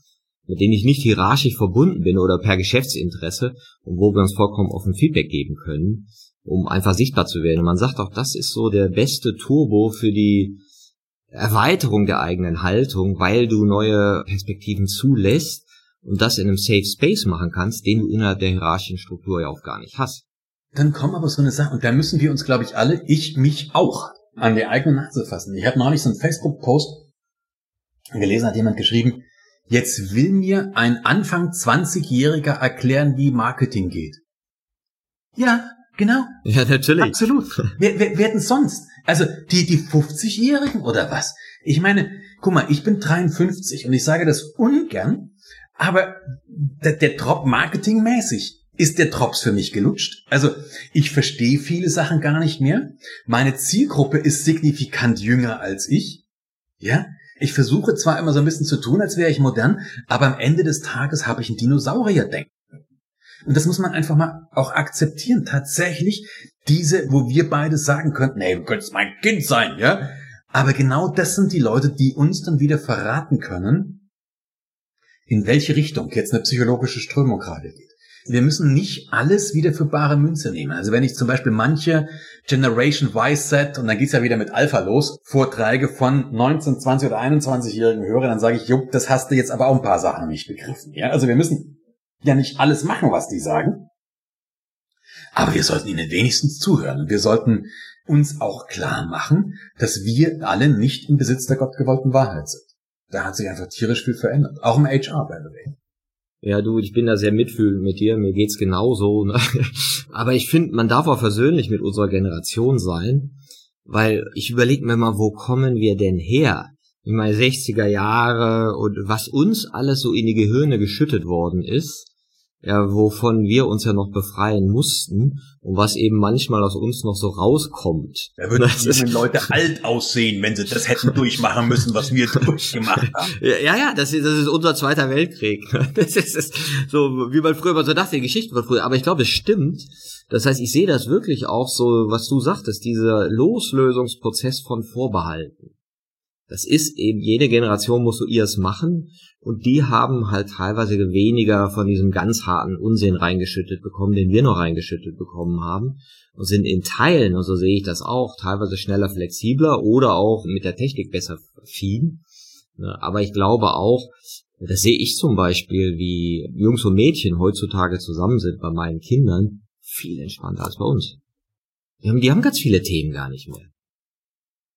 mit denen ich nicht hierarchisch verbunden bin oder per Geschäftsinteresse und wo wir uns vollkommen offen Feedback geben können, um einfach sichtbar zu werden. Und man sagt auch, das ist so der beste Turbo für die Erweiterung der eigenen Haltung, weil du neue Perspektiven zulässt und das in einem Safe Space machen kannst, den du innerhalb der hierarchischen Struktur ja auch gar nicht hast. Dann kommen aber so eine Sache, und da müssen wir uns, glaube ich, alle, ich mich auch, an die eigene Nase fassen. Ich habe neulich so einen Facebook-Post gelesen, hat jemand geschrieben, jetzt will mir ein Anfang 20-Jähriger erklären, wie Marketing geht. Ja, genau. Ja, natürlich. Absolut. Wer, wer, wer denn sonst? Also die, die 50-Jährigen oder was? Ich meine, guck mal, ich bin 53 und ich sage das ungern, aber der, der Drop marketingmäßig ist der Drops für mich gelutscht. Also ich verstehe viele Sachen gar nicht mehr. Meine Zielgruppe ist signifikant jünger als ich. Ja, ich versuche zwar immer so ein bisschen zu tun, als wäre ich modern, aber am Ende des Tages habe ich ein Dinosaurier-Denken. Und das muss man einfach mal auch akzeptieren. Tatsächlich diese, wo wir beide sagen könnten, hey, du könntest mein Kind sein, ja? Aber genau das sind die Leute, die uns dann wieder verraten können, in welche Richtung jetzt eine psychologische Strömung gerade geht wir müssen nicht alles wieder für bare Münze nehmen. Also wenn ich zum Beispiel manche Generation Y-Set, und dann geht's ja wieder mit Alpha los, Vorträge von 19, 20 oder 21-Jährigen höre, dann sage ich, jupp, das hast du jetzt aber auch ein paar Sachen nicht begriffen. Ja, also wir müssen ja nicht alles machen, was die sagen. Aber wir sollten ihnen wenigstens zuhören. Wir sollten uns auch klar machen, dass wir alle nicht im Besitz der gottgewollten Wahrheit sind. Da hat sich einfach tierisch viel verändert. Auch im HR, by the way. Ja, du, ich bin da sehr mitfühlend mit dir, mir geht's genauso. Ne? Aber ich finde, man darf auch versöhnlich mit unserer Generation sein, weil ich überlege mir mal, wo kommen wir denn her? In meine 60er Jahre und was uns alles so in die Gehirne geschüttet worden ist, ja, wovon wir uns ja noch befreien mussten und was eben manchmal aus uns noch so rauskommt. Da würden die Leute alt aussehen, wenn sie das hätten durchmachen müssen, was wir durchgemacht haben. Ja, ja, das ist, das ist unser Zweiter Weltkrieg. Das ist, das ist so, wie man früher mal so dachte, die Geschichte war früher. Aber ich glaube, es stimmt. Das heißt, ich sehe das wirklich auch so, was du sagtest, dieser Loslösungsprozess von Vorbehalten. Das ist eben, jede Generation muss so ihrs machen und die haben halt teilweise weniger von diesem ganz harten Unsinn reingeschüttet bekommen, den wir noch reingeschüttet bekommen haben und sind in Teilen, und so sehe ich das auch, teilweise schneller, flexibler oder auch mit der Technik besser affin. Aber ich glaube auch, das sehe ich zum Beispiel, wie Jungs und Mädchen heutzutage zusammen sind bei meinen Kindern, viel entspannter als bei uns. Die haben ganz viele Themen gar nicht mehr.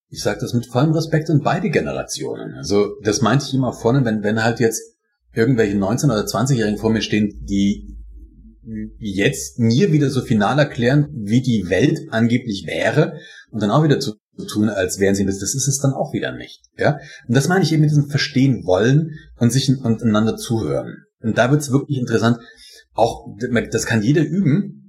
Ich sage das mit vollem Respekt an beide Generationen. Also das meinte ich immer vorne, wenn, wenn halt jetzt irgendwelche 19- oder 20-Jährigen vor mir stehen, die jetzt mir wieder so final erklären, wie die Welt angeblich wäre und dann auch wieder zu tun, als wären sie das. Das ist es dann auch wieder nicht. Ja, und das meine ich eben mit diesem Verstehen wollen und sich und einander zuhören. Und da wird es wirklich interessant. Auch das kann jeder üben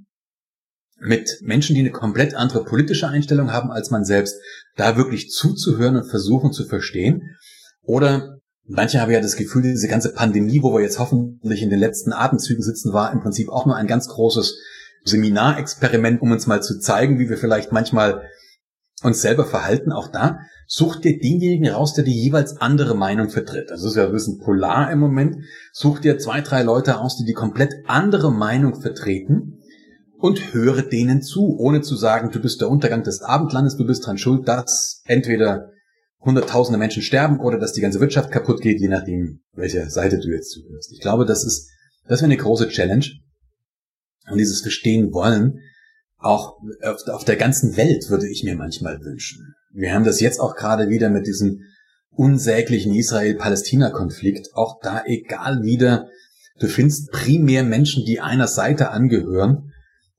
mit Menschen, die eine komplett andere politische Einstellung haben als man selbst, da wirklich zuzuhören und versuchen zu verstehen. Oder manche haben ja das Gefühl, diese ganze Pandemie, wo wir jetzt hoffentlich in den letzten Atemzügen sitzen, war im Prinzip auch nur ein ganz großes Seminarexperiment, um uns mal zu zeigen, wie wir vielleicht manchmal uns selber verhalten. Auch da such dir denjenigen raus, der die jeweils andere Meinung vertritt. Das ist ja ein bisschen polar im Moment. Such dir zwei, drei Leute aus, die die komplett andere Meinung vertreten und höre denen zu, ohne zu sagen, du bist der Untergang des Abendlandes, du bist dran schuld, dass entweder hunderttausende Menschen sterben oder dass die ganze Wirtschaft kaputt geht, je nachdem, welcher Seite du jetzt zuhörst. Ich glaube, das ist, das wäre eine große Challenge. Und dieses Verstehen wollen, auch auf, auf der ganzen Welt würde ich mir manchmal wünschen. Wir haben das jetzt auch gerade wieder mit diesem unsäglichen Israel-Palästina-Konflikt. Auch da, egal wieder, du findest primär Menschen, die einer Seite angehören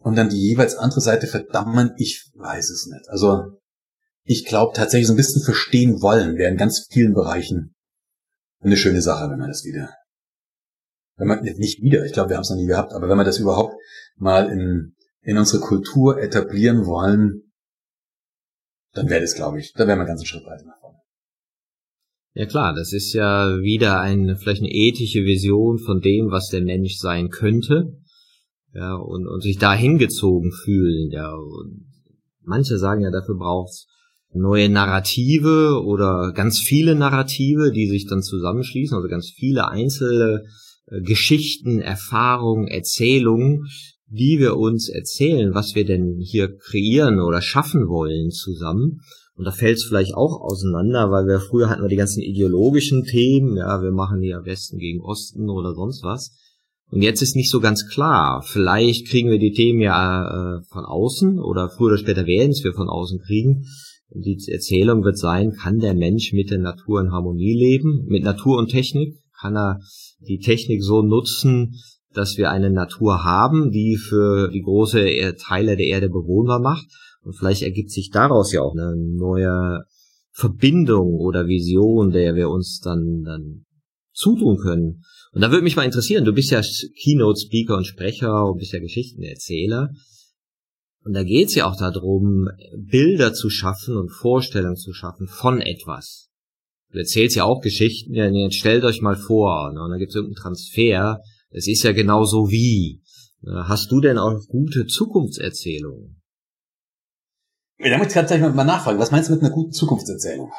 und dann die jeweils andere Seite verdammen. Ich weiß es nicht. Also ich glaube tatsächlich so ein bisschen verstehen wollen wäre in ganz vielen Bereichen eine schöne Sache, wenn man das wieder, wenn man nicht wieder, ich glaube, wir haben es noch nie gehabt, aber wenn wir das überhaupt mal in, in unsere Kultur etablieren wollen, dann wäre das, glaube ich, da wären wir einen ganzen Schritt weiter nach vorne. Ja klar, das ist ja wieder eine, vielleicht eine ethische Vision von dem, was der Mensch sein könnte. Ja, und, und sich da hingezogen fühlen, ja. Und manche sagen ja, dafür braucht's neue Narrative oder ganz viele Narrative, die sich dann zusammenschließen, also ganz viele einzelne äh, Geschichten, Erfahrungen, Erzählungen, die wir uns erzählen, was wir denn hier kreieren oder schaffen wollen zusammen. Und da fällt es vielleicht auch auseinander, weil wir früher hatten wir die ganzen ideologischen Themen, ja, wir machen hier Westen gegen Osten oder sonst was. Und jetzt ist nicht so ganz klar. Vielleicht kriegen wir die Themen ja äh, von außen oder früher oder später werden es wir von außen kriegen. Die Erzählung wird sein, kann der Mensch mit der Natur in Harmonie leben, mit Natur und Technik? Kann er die Technik so nutzen, dass wir eine Natur haben, die für die große Teile der Erde bewohnbar macht? Und vielleicht ergibt sich daraus ja auch eine neue Verbindung oder Vision, der wir uns dann, dann zutun können. Und da würde mich mal interessieren, du bist ja Keynote-Speaker und Sprecher und bist ja Geschichtenerzähler. Und da geht's ja auch darum, Bilder zu schaffen und Vorstellungen zu schaffen von etwas. Du erzählst ja auch Geschichten, ja, stellt euch mal vor, ne, und da gibt's irgendeinen Transfer, es ist ja genauso wie. Hast du denn auch gute Zukunftserzählungen? Ja, da muss ich mal nachfragen, was meinst du mit einer guten Zukunftserzählung?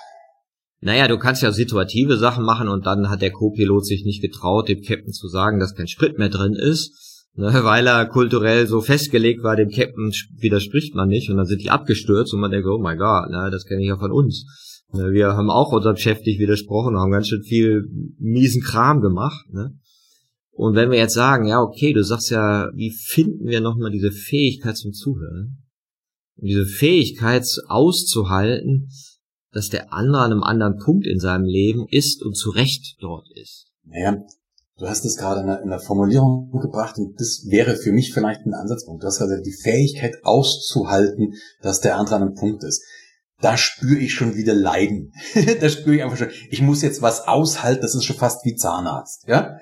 Naja, du kannst ja situative Sachen machen und dann hat der Co-Pilot sich nicht getraut, dem Captain zu sagen, dass kein Sprit mehr drin ist ne, weil er kulturell so festgelegt war, dem Captain widerspricht man nicht und dann sind die abgestürzt und man denkt, oh mein Gott, ne, das kenne ich ja von uns. Ne, wir haben auch unserem Chef nicht widersprochen haben ganz schön viel miesen Kram gemacht. Ne? Und wenn wir jetzt sagen, ja, okay, du sagst ja, wie finden wir nochmal diese Fähigkeit zum Zuhören? Diese Fähigkeit auszuhalten, dass der andere an einem anderen Punkt in seinem Leben ist und zu Recht dort ist. Naja, Du hast es gerade in der, Formulierung gebracht und das wäre für mich vielleicht ein Ansatzpunkt. Du hast also die Fähigkeit auszuhalten, dass der andere an einem Punkt ist. Da spüre ich schon wieder Leiden. da spüre ich einfach schon, ich muss jetzt was aushalten, das ist schon fast wie Zahnarzt. Ja?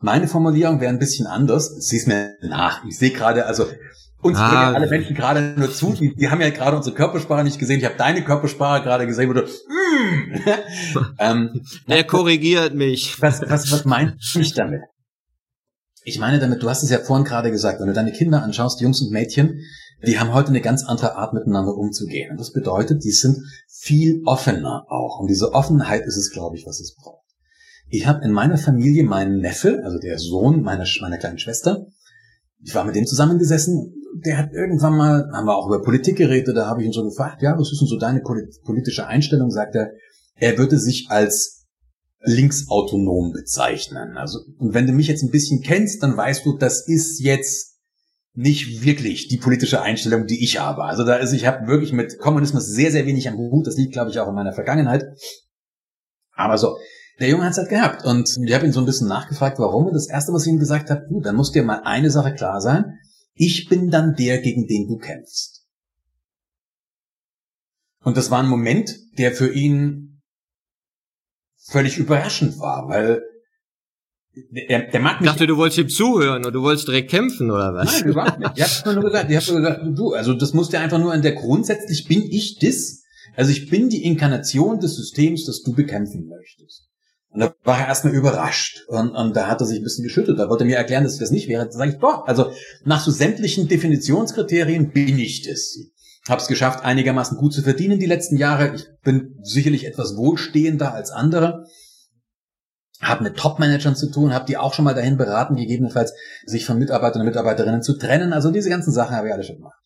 Meine Formulierung wäre ein bisschen anders. Sieh's mir nach. Ich sehe gerade, also uns ah, alle Menschen gerade nur zu, die, die, haben ja gerade unsere Körpersprache nicht gesehen. Ich habe deine Körpersprache gerade gesehen, wo du mm. ähm, Der korrigiert mich. Was, was, was meine ich damit? Ich meine damit, du hast es ja vorhin gerade gesagt, wenn du deine Kinder anschaust, Jungs und Mädchen, die haben heute eine ganz andere Art miteinander umzugehen. Und das bedeutet, die sind viel offener auch. Und diese Offenheit ist es, glaube ich, was es braucht. Ich habe in meiner Familie meinen Neffe, also der Sohn meiner, meiner kleinen Schwester, ich war mit dem zusammengesessen der hat irgendwann mal, haben wir auch über Politik geredet, da habe ich ihn so gefragt, ja, was ist denn so deine politische Einstellung? Sagt er, er würde sich als linksautonom bezeichnen. Also, und wenn du mich jetzt ein bisschen kennst, dann weißt du, das ist jetzt nicht wirklich die politische Einstellung, die ich habe. Also da ist, ich habe wirklich mit Kommunismus sehr, sehr wenig am Hut. Das liegt, glaube ich, auch in meiner Vergangenheit. Aber so, der Junge hat es halt gehabt. Und ich habe ihn so ein bisschen nachgefragt, warum. Und das Erste, was ich ihm gesagt habe, du, dann muss dir mal eine Sache klar sein. Ich bin dann der, gegen den du kämpfst. Und das war ein Moment, der für ihn völlig überraschend war, weil der, der mag mich. Ich dachte, du wolltest ihm zuhören oder du wolltest direkt kämpfen oder was? Nein, überhaupt nicht. Ich hab's nur gesagt. Ich hab nur gesagt, du, also das musst du einfach nur an der grundsätzlich bin ich das. Also ich bin die Inkarnation des Systems, das du bekämpfen möchtest. Und da war er erstmal überrascht. Und, und da hat er sich ein bisschen geschüttelt. Da wollte er mir erklären, dass ich das nicht wäre. Da sage ich, doch, also nach so sämtlichen Definitionskriterien bin ich das. Hab's geschafft, einigermaßen gut zu verdienen die letzten Jahre. Ich bin sicherlich etwas wohlstehender als andere. Hab mit Top-Managern zu tun, habe die auch schon mal dahin beraten, gegebenenfalls sich von Mitarbeitern und Mitarbeiterinnen zu trennen. Also diese ganzen Sachen habe ich alle schon gemacht.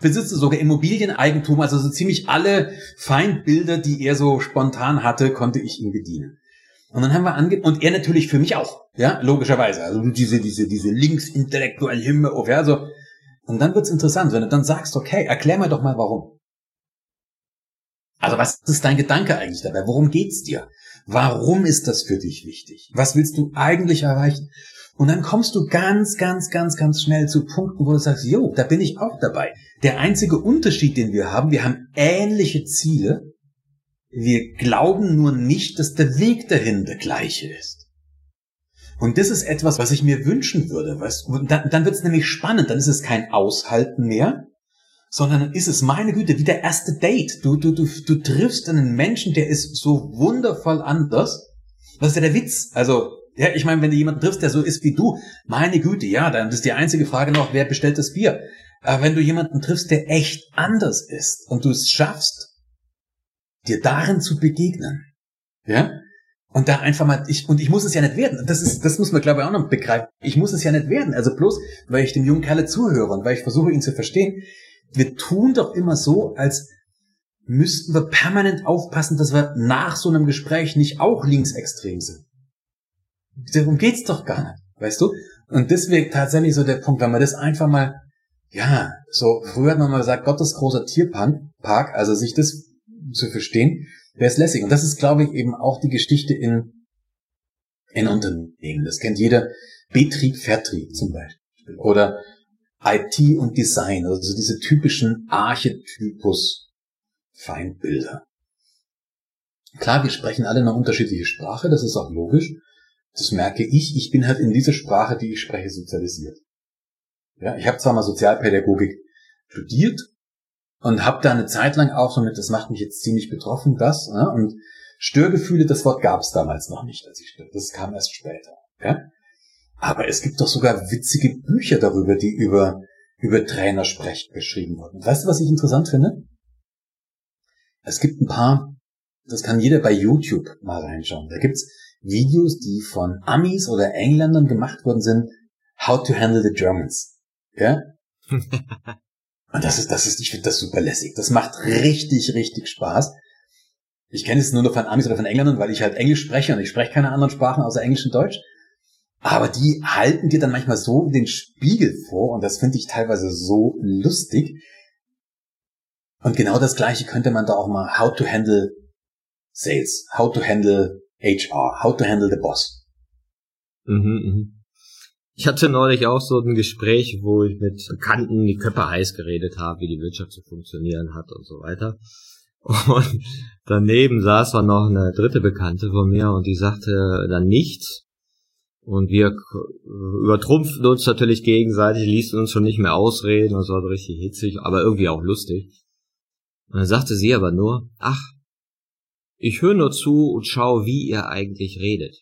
besitze sogar Immobilieneigentum, also so ziemlich alle Feindbilder, die er so spontan hatte, konnte ich ihm bedienen. Und dann haben wir ange und er natürlich für mich auch, ja, logischerweise. Also diese diese diese linksintellektuelle Himmel auf, ja, so. Und dann wird's interessant, wenn du dann sagst, okay, erklär mir doch mal warum. Also was ist dein Gedanke eigentlich dabei? Worum geht's dir? Warum ist das für dich wichtig? Was willst du eigentlich erreichen? Und dann kommst du ganz, ganz, ganz, ganz schnell zu Punkten, wo du sagst, jo, da bin ich auch dabei. Der einzige Unterschied, den wir haben, wir haben ähnliche Ziele. Wir glauben nur nicht, dass der Weg dahin der gleiche ist. Und das ist etwas, was ich mir wünschen würde. Weißt? Und dann, dann wird es nämlich spannend. Dann ist es kein Aushalten mehr, sondern dann ist es, meine Güte, wie der erste Date. Du, du, du, du triffst einen Menschen, der ist so wundervoll anders. Das ist ja der Witz. Also ja, ich meine, wenn du jemanden triffst, der so ist wie du, meine Güte, ja, dann ist die einzige Frage noch, wer bestellt das Bier? Aber wenn du jemanden triffst, der echt anders ist und du es schaffst, dir darin zu begegnen, ja, und da einfach mal, ich, und ich muss es ja nicht werden. Das ist, das muss man glaube ich auch noch begreifen. Ich muss es ja nicht werden. Also bloß, weil ich dem jungen Kerle zuhöre und weil ich versuche, ihn zu verstehen. Wir tun doch immer so, als müssten wir permanent aufpassen, dass wir nach so einem Gespräch nicht auch linksextrem sind. Darum geht's doch gar nicht, weißt du? Und deswegen tatsächlich so der Punkt, wenn man das einfach mal, ja, so, früher hat man mal gesagt, Gottes großer Tierpark, also sich das zu verstehen, wäre es lässig. Und das ist, glaube ich, eben auch die Geschichte in, in Unternehmen. Das kennt jeder. Betrieb, Vertrieb zum Beispiel. Oder IT und Design, also diese typischen Archetypus Feindbilder. Klar, wir sprechen alle eine unterschiedliche Sprache, das ist auch logisch. Das merke ich. Ich bin halt in dieser Sprache, die ich spreche, sozialisiert. Ja, ich habe zwar mal Sozialpädagogik studiert und habe da eine Zeit lang auch so mit, das macht mich jetzt ziemlich betroffen, das. Ja, und Störgefühle, das Wort gab es damals noch nicht, als ich. Das kam erst später. Ja? Aber es gibt doch sogar witzige Bücher darüber, die über, über Trainersprech beschrieben wurden. Weißt du, was ich interessant finde? Es gibt ein paar, das kann jeder bei YouTube mal reinschauen. Da gibt's Videos, die von Amis oder Engländern gemacht worden sind, How to Handle the Germans. Ja? Und das ist, das ist, ich finde das super lässig. Das macht richtig, richtig Spaß. Ich kenne es nur noch von Amis oder von Engländern, weil ich halt Englisch spreche und ich spreche keine anderen Sprachen außer Englisch und Deutsch. Aber die halten dir dann manchmal so den Spiegel vor und das finde ich teilweise so lustig. Und genau das gleiche könnte man da auch mal How to Handle Sales, How to Handle HR, how to handle the boss. Mhm, mhm. Ich hatte neulich auch so ein Gespräch, wo ich mit Bekannten die Köpfe heiß geredet habe, wie die Wirtschaft zu funktionieren hat und so weiter. Und daneben saß dann noch eine dritte Bekannte von mir und die sagte dann nichts. Und wir übertrumpften uns natürlich gegenseitig, ließen uns schon nicht mehr ausreden, das war richtig hitzig, aber irgendwie auch lustig. Und dann sagte sie aber nur, ach, ich höre nur zu und schaue, wie ihr eigentlich redet.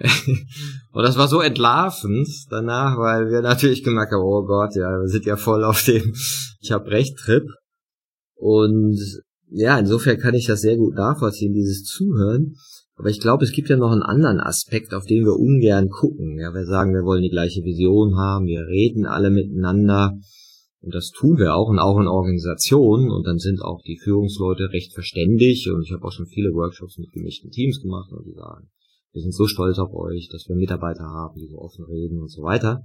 und das war so entlarvend danach, weil wir natürlich gemerkt haben, oh Gott, ja, wir sind ja voll auf dem Ich hab recht Trip. Und ja, insofern kann ich das sehr gut nachvollziehen, dieses Zuhören. Aber ich glaube, es gibt ja noch einen anderen Aspekt, auf den wir ungern gucken. Ja, wir sagen, wir wollen die gleiche Vision haben, wir reden alle miteinander. Und das tun wir auch und auch in Organisationen und dann sind auch die Führungsleute recht verständig und ich habe auch schon viele Workshops mit gemischten Teams gemacht und die sagen, wir sind so stolz auf euch, dass wir Mitarbeiter haben, die so offen reden und so weiter.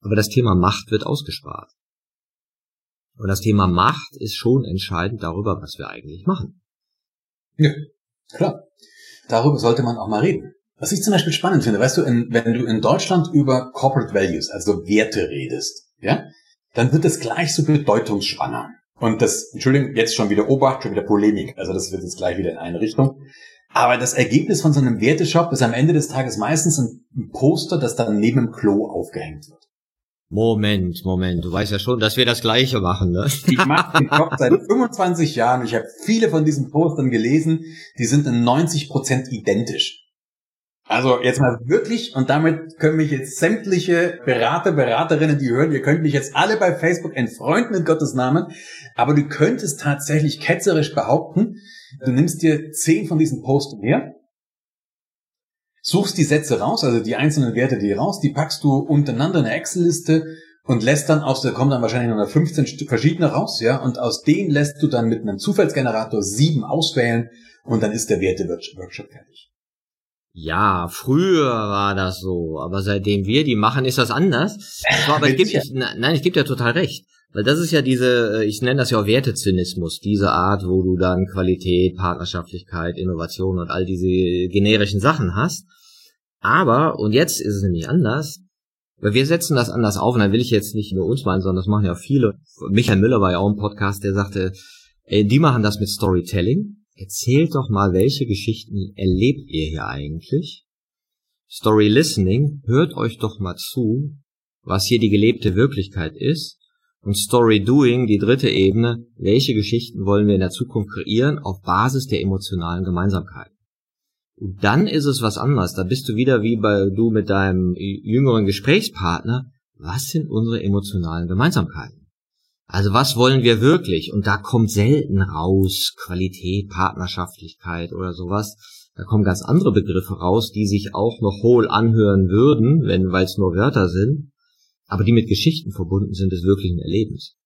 Aber das Thema Macht wird ausgespart. Und das Thema Macht ist schon entscheidend darüber, was wir eigentlich machen. Ja, klar. Darüber sollte man auch mal reden. Was ich zum Beispiel spannend finde, weißt du, in, wenn du in Deutschland über Corporate Values, also Werte redest, ja, dann wird es gleich so bedeutungsschwanger. Und das, Entschuldigung, jetzt schon wieder Obacht, schon wieder Polemik. Also das wird jetzt gleich wieder in eine Richtung. Aber das Ergebnis von so einem Werteshop ist am Ende des Tages meistens ein Poster, das dann neben dem Klo aufgehängt wird. Moment, Moment, du weißt ja schon, dass wir das Gleiche machen, ne? Ich mache den Job seit 25 Jahren. Ich habe viele von diesen Postern gelesen. Die sind in 90 Prozent identisch. Also jetzt mal wirklich, und damit können mich jetzt sämtliche Berater, Beraterinnen, die hören, ihr könnt mich jetzt alle bei Facebook entfreunden in Gottes Namen, aber du könntest tatsächlich ketzerisch behaupten, du nimmst dir zehn von diesen Posten her, suchst die Sätze raus, also die einzelnen Werte die raus, die packst du untereinander in eine Excel-Liste und lässt dann aus, da kommen dann wahrscheinlich noch 15 verschiedene raus, ja, und aus denen lässt du dann mit einem Zufallsgenerator sieben auswählen und dann ist der Werte-Workshop fertig. Ja, früher war das so, aber seitdem wir die machen, ist das anders. Aber es gibt, nein, ich gebe dir total recht. Weil das ist ja diese, äh, ich nenne das ja auch Wertezynismus, diese Art, wo du dann Qualität, Partnerschaftlichkeit, Innovation und all diese generischen Sachen hast. Aber, und jetzt ist es nämlich anders, weil wir setzen das anders auf, und dann will ich jetzt nicht nur uns meinen, sondern das machen ja viele. Michael Müller war ja auch im Podcast, der sagte, ey, die machen das mit Storytelling. Erzählt doch mal, welche Geschichten erlebt ihr hier eigentlich? Story Listening, hört euch doch mal zu, was hier die gelebte Wirklichkeit ist. Und Story Doing, die dritte Ebene, welche Geschichten wollen wir in der Zukunft kreieren auf Basis der emotionalen Gemeinsamkeit. Und dann ist es was anderes. Da bist du wieder wie bei du mit deinem jüngeren Gesprächspartner. Was sind unsere emotionalen Gemeinsamkeiten? Also was wollen wir wirklich? Und da kommt selten raus Qualität, Partnerschaftlichkeit oder sowas. Da kommen ganz andere Begriffe raus, die sich auch noch hohl anhören würden, wenn, weil es nur Wörter sind, aber die mit Geschichten verbunden sind des wirklichen Erlebens.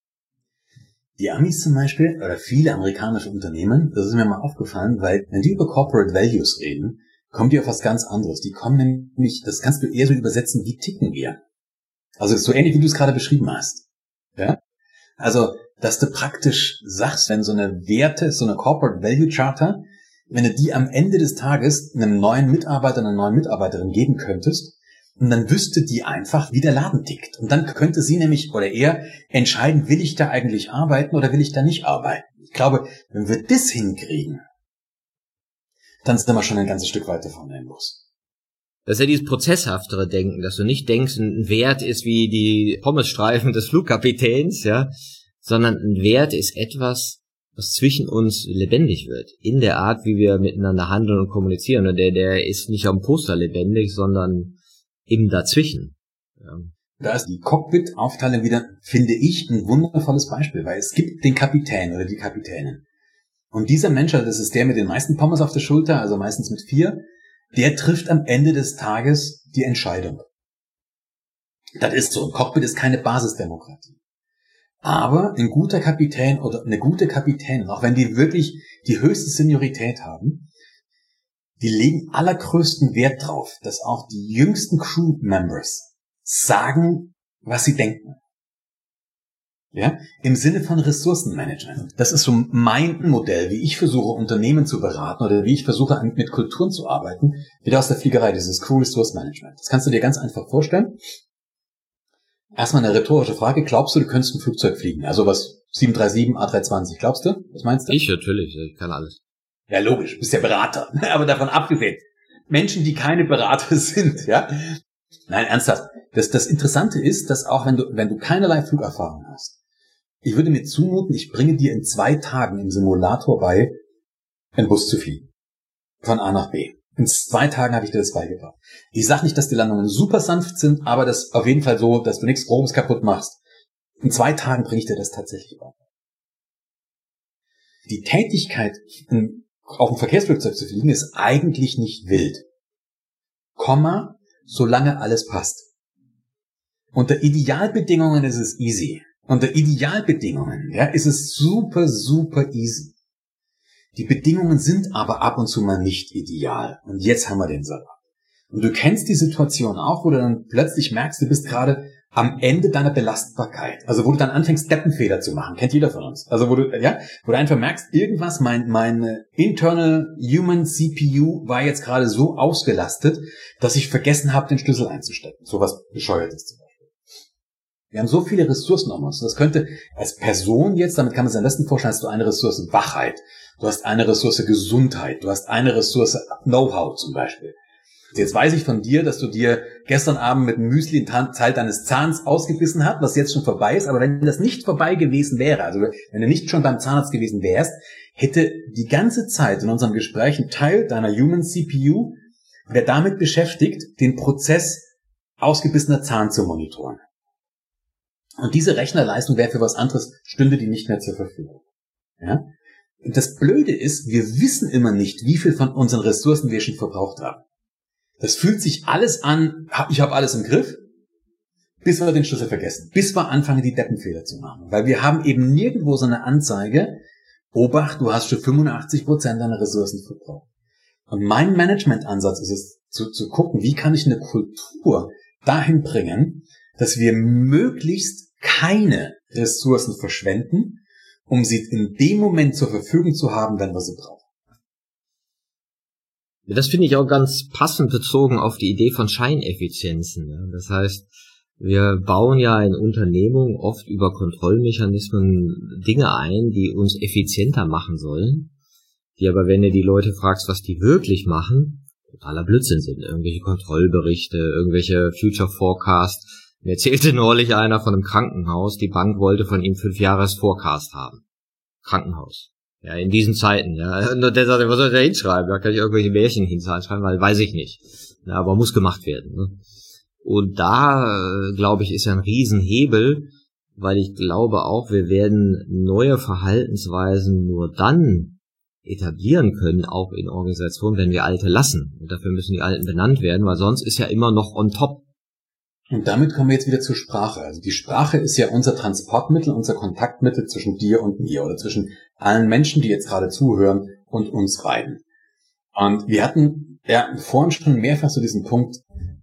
Die Amis zum Beispiel, oder viele amerikanische Unternehmen, das ist mir mal aufgefallen, weil wenn die über Corporate Values reden, kommen die auf was ganz anderes. Die kommen nämlich, das kannst du eher so übersetzen, wie ticken wir. Also so ähnlich, wie du es gerade beschrieben hast. Ja? Also, dass du praktisch sagst, wenn so eine Werte, so eine Corporate Value Charter, wenn du die am Ende des Tages einem neuen Mitarbeiter, einer neuen Mitarbeiterin geben könntest, und dann wüsste die einfach, wie der Laden tickt. Und dann könnte sie nämlich oder er entscheiden, will ich da eigentlich arbeiten oder will ich da nicht arbeiten. Ich glaube, wenn wir das hinkriegen, dann sind wir schon ein ganzes Stück weiter von dem Bus. Das ist ja dieses prozesshaftere Denken, dass du nicht denkst, ein Wert ist wie die Pommesstreifen des Flugkapitäns, ja, sondern ein Wert ist etwas, was zwischen uns lebendig wird. In der Art, wie wir miteinander handeln und kommunizieren. Und der, der ist nicht am Poster lebendig, sondern im Dazwischen. Ja. Da ist die Cockpit-Aufteilung wieder, finde ich, ein wundervolles Beispiel, weil es gibt den Kapitän oder die Kapitänin. Und dieser Mensch, also das ist der mit den meisten Pommes auf der Schulter, also meistens mit vier, der trifft am Ende des Tages die Entscheidung. Das ist so. Ein Cockpit ist keine Basisdemokratie. Aber ein guter Kapitän oder eine gute Kapitänin, auch wenn die wirklich die höchste Seniorität haben, die legen allergrößten Wert drauf, dass auch die jüngsten Crew-Members sagen, was sie denken. Ja, im Sinne von Ressourcenmanagement. Das ist so mein Modell, wie ich versuche, Unternehmen zu beraten oder wie ich versuche, mit Kulturen zu arbeiten. Wieder aus der Fliegerei, dieses Crew Resource Management. Das kannst du dir ganz einfach vorstellen. Erstmal eine rhetorische Frage. Glaubst du, du könntest ein Flugzeug fliegen? Also was 737, A320. Glaubst du? Was meinst du? Ich natürlich. Ich kann alles. Ja, logisch, bist ja Berater. Aber davon abgesehen, Menschen, die keine Berater sind, ja. Nein, ernsthaft. Das, das Interessante ist, dass auch wenn du, wenn du keinerlei Flugerfahrung hast, ich würde mir zumuten, ich bringe dir in zwei Tagen im Simulator bei, einen Bus zu fliegen. Von A nach B. In zwei Tagen habe ich dir das beigebracht. Ich sage nicht, dass die Landungen super sanft sind, aber das auf jeden Fall so, dass du nichts Grobes kaputt machst. In zwei Tagen bringe ich dir das tatsächlich bei. Die Tätigkeit, auf dem Verkehrsflugzeug zu fliegen, ist eigentlich nicht wild. Komma, solange alles passt. Unter Idealbedingungen ist es easy. Unter Idealbedingungen, ja, ist es super, super easy. Die Bedingungen sind aber ab und zu mal nicht ideal. Und jetzt haben wir den Salat. Und du kennst die Situation auch, wo du dann plötzlich merkst, du bist gerade am Ende deiner Belastbarkeit. Also wo du dann anfängst, Steppenfehler zu machen. Kennt jeder von uns. Also wo du, ja, wo du einfach merkst, irgendwas, mein, mein internal human CPU war jetzt gerade so ausgelastet, dass ich vergessen habe, den Schlüssel einzustecken. So was bescheuertes zum Beispiel. Wir haben so viele Ressourcen um uns. Das könnte als Person jetzt, damit kann man sich am besten vorstellen, hast du eine Ressource Wachheit. Du hast eine Ressource Gesundheit. Du hast eine Ressource Know-how zum Beispiel. Jetzt weiß ich von dir, dass du dir gestern Abend mit Müsli einen Teil deines Zahns ausgebissen hast, was jetzt schon vorbei ist. Aber wenn das nicht vorbei gewesen wäre, also wenn du nicht schon beim Zahnarzt gewesen wärst, hätte die ganze Zeit in unserem Gespräch ein Teil deiner Human CPU, wäre damit beschäftigt, den Prozess ausgebissener Zahn zu monitoren. Und diese Rechnerleistung wäre für was anderes, stünde die nicht mehr zur Verfügung. Ja? Und das Blöde ist, wir wissen immer nicht, wie viel von unseren Ressourcen wir schon verbraucht haben. Das fühlt sich alles an, ich habe alles im Griff, bis wir den Schlüssel vergessen, bis wir anfangen, die Deppenfehler zu machen. Weil wir haben eben nirgendwo so eine Anzeige, Obacht, du hast schon 85 Prozent deiner Ressourcen verbraucht. Und mein Managementansatz ist es, zu, zu gucken, wie kann ich eine Kultur dahin bringen, dass wir möglichst keine Ressourcen verschwenden, um sie in dem Moment zur Verfügung zu haben, wenn wir sie brauchen. Das finde ich auch ganz passend bezogen auf die Idee von Scheineffizienzen. Das heißt, wir bauen ja in Unternehmungen oft über Kontrollmechanismen Dinge ein, die uns effizienter machen sollen, die aber, wenn du die Leute fragst, was die wirklich machen, totaler Blödsinn sind. Irgendwelche Kontrollberichte, irgendwelche Future Forecast. Mir erzählte neulich einer von einem Krankenhaus, die Bank wollte von ihm fünf Jahres Forecast haben. Krankenhaus. Ja, in diesen Zeiten, ja. Und der sagte, was soll ich da hinschreiben? Da kann ich irgendwelche Märchen hinschreiben, weil weiß ich nicht. Ja, aber muss gemacht werden. Ne? Und da, äh, glaube ich, ist ein Riesenhebel, weil ich glaube auch, wir werden neue Verhaltensweisen nur dann etablieren können, auch in Organisationen, wenn wir alte lassen. Und dafür müssen die alten benannt werden, weil sonst ist ja immer noch on top. Und damit kommen wir jetzt wieder zur Sprache. Also die Sprache ist ja unser Transportmittel, unser Kontaktmittel zwischen dir und mir oder zwischen allen Menschen, die jetzt gerade zuhören und uns beiden. Und wir hatten ja vorhin schon mehrfach so diesen Punkt,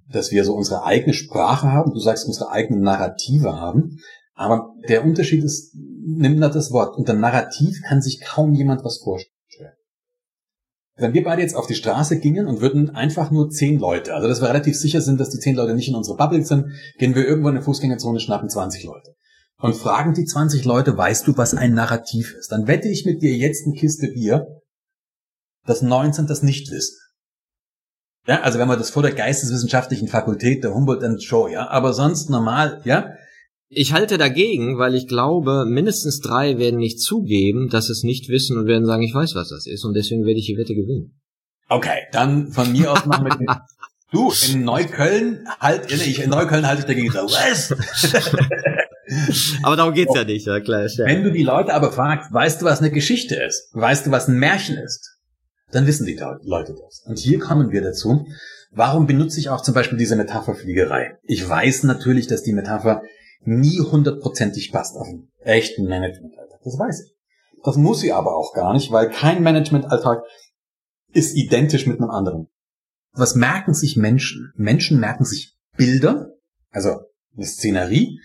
dass wir so unsere eigene Sprache haben. Du sagst, unsere eigene Narrative haben. Aber der Unterschied ist, nimm da das Wort. Unter Narrativ kann sich kaum jemand was vorstellen. Wenn wir beide jetzt auf die Straße gingen und würden einfach nur zehn Leute, also dass wir relativ sicher sind, dass die zehn Leute nicht in unserer Bubble sind, gehen wir irgendwo in eine Fußgängerzone, schnappen 20 Leute. Und fragen die 20 Leute, weißt du, was ein Narrativ ist? Dann wette ich mit dir jetzt eine Kiste Bier, dass 19 das nicht wissen. Ja, also wenn man das vor der geisteswissenschaftlichen Fakultät der Humboldt and Show, ja, aber sonst normal, ja. Ich halte dagegen, weil ich glaube, mindestens drei werden nicht zugeben, dass es nicht wissen und werden sagen, ich weiß, was das ist und deswegen werde ich die Wette gewinnen. Okay, dann von mir aus machen wir den Du, in Neukölln halt, ich, in Neukölln halte ich dagegen so, was? aber darum geht's ja nicht, ja klar. Ja. Wenn du die Leute aber fragst, weißt du, was eine Geschichte ist? Weißt du, was ein Märchen ist? dann wissen die Leute das. Und hier kommen wir dazu. Warum benutze ich auch zum Beispiel diese Metapher Fliegerei? Ich weiß natürlich, dass die Metapher nie hundertprozentig passt auf einen echten Managementalltag. Das weiß ich. Das muss sie aber auch gar nicht, weil kein Managementalltag ist identisch mit einem anderen. Was merken sich Menschen? Menschen merken sich Bilder, also eine Szenerie.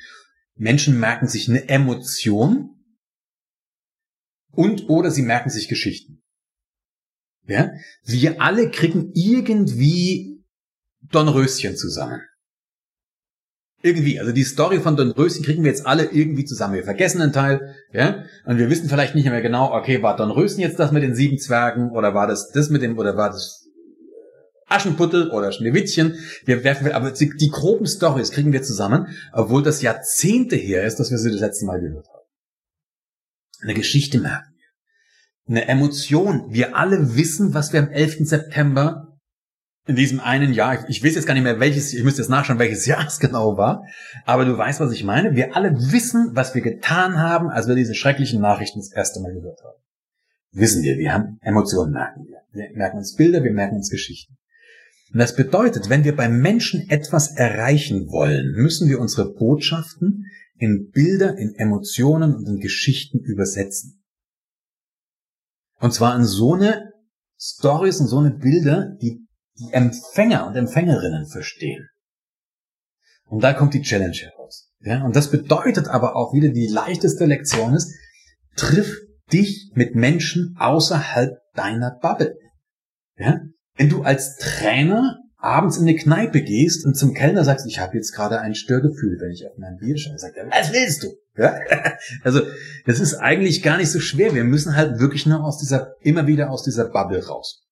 Menschen merken sich eine Emotion und oder sie merken sich Geschichten. Ja? Wir alle kriegen irgendwie Dornröschen zusammen. Irgendwie, also die Story von Dornröschen kriegen wir jetzt alle irgendwie zusammen. Wir vergessen einen Teil, ja, und wir wissen vielleicht nicht mehr genau, okay, war Dornröschen jetzt das mit den sieben Zwergen oder war das das mit dem oder war das Aschenputtel oder Schneewittchen. Wir werfen, aber die, die groben Stories kriegen wir zusammen, obwohl das Jahrzehnte her ist, dass wir sie das letzte Mal gehört haben. Eine Geschichte merken eine Emotion. Wir alle wissen, was wir am 11. September in diesem einen Jahr, ich weiß jetzt gar nicht mehr welches, ich müsste jetzt nachschauen, welches Jahr es genau war, aber du weißt, was ich meine. Wir alle wissen, was wir getan haben, als wir diese schrecklichen Nachrichten das erste Mal gehört haben. Wissen wir, wir haben Emotionen, merken wir. Wir merken uns Bilder, wir merken uns Geschichten. Und das bedeutet, wenn wir beim Menschen etwas erreichen wollen, müssen wir unsere Botschaften in Bilder, in Emotionen und in Geschichten übersetzen. Und zwar in so eine Stories und so eine Bilder, die die Empfänger und Empfängerinnen verstehen. Und da kommt die Challenge heraus. Ja, und das bedeutet aber auch wieder die leichteste Lektion ist, triff dich mit Menschen außerhalb deiner Bubble. Ja? Wenn du als Trainer abends in eine Kneipe gehst und zum Kellner sagst, ich habe jetzt gerade ein Störgefühl, wenn ich auf mein Bier schaue, sagt er, was willst du? Ja? Also das ist eigentlich gar nicht so schwer. Wir müssen halt wirklich nur aus dieser, immer wieder aus dieser Bubble raus.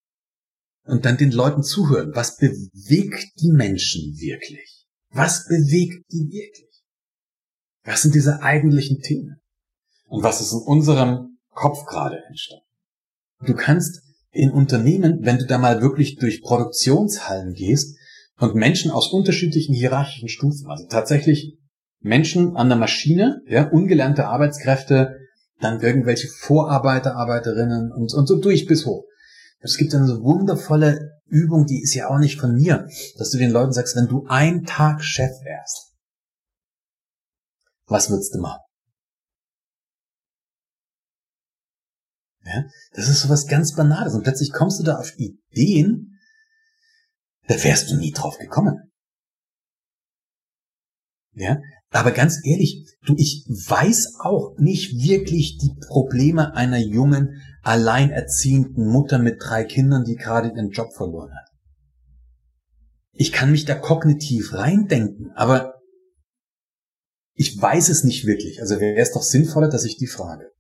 Und dann den Leuten zuhören. Was bewegt die Menschen wirklich? Was bewegt die wirklich? Was sind diese eigentlichen Themen? Und was ist in unserem Kopf gerade entstanden? Du kannst in Unternehmen, wenn du da mal wirklich durch Produktionshallen gehst und Menschen aus unterschiedlichen hierarchischen Stufen, also tatsächlich Menschen an der Maschine, ja, ungelernte Arbeitskräfte, dann irgendwelche Vorarbeiter, Arbeiterinnen und, und so durch bis hoch. Es gibt eine so wundervolle Übung, die ist ja auch nicht von mir, dass du den Leuten sagst, wenn du ein Tag Chef wärst, Was würdest du machen? Ja, das ist so was ganz Banales. Und plötzlich kommst du da auf Ideen, da wärst du nie drauf gekommen. Ja, aber ganz ehrlich, du, ich weiß auch nicht wirklich die Probleme einer jungen, alleinerziehenden Mutter mit drei Kindern, die gerade ihren Job verloren hat. Ich kann mich da kognitiv reindenken, aber ich weiß es nicht wirklich. Also wäre es doch sinnvoller, dass ich die frage.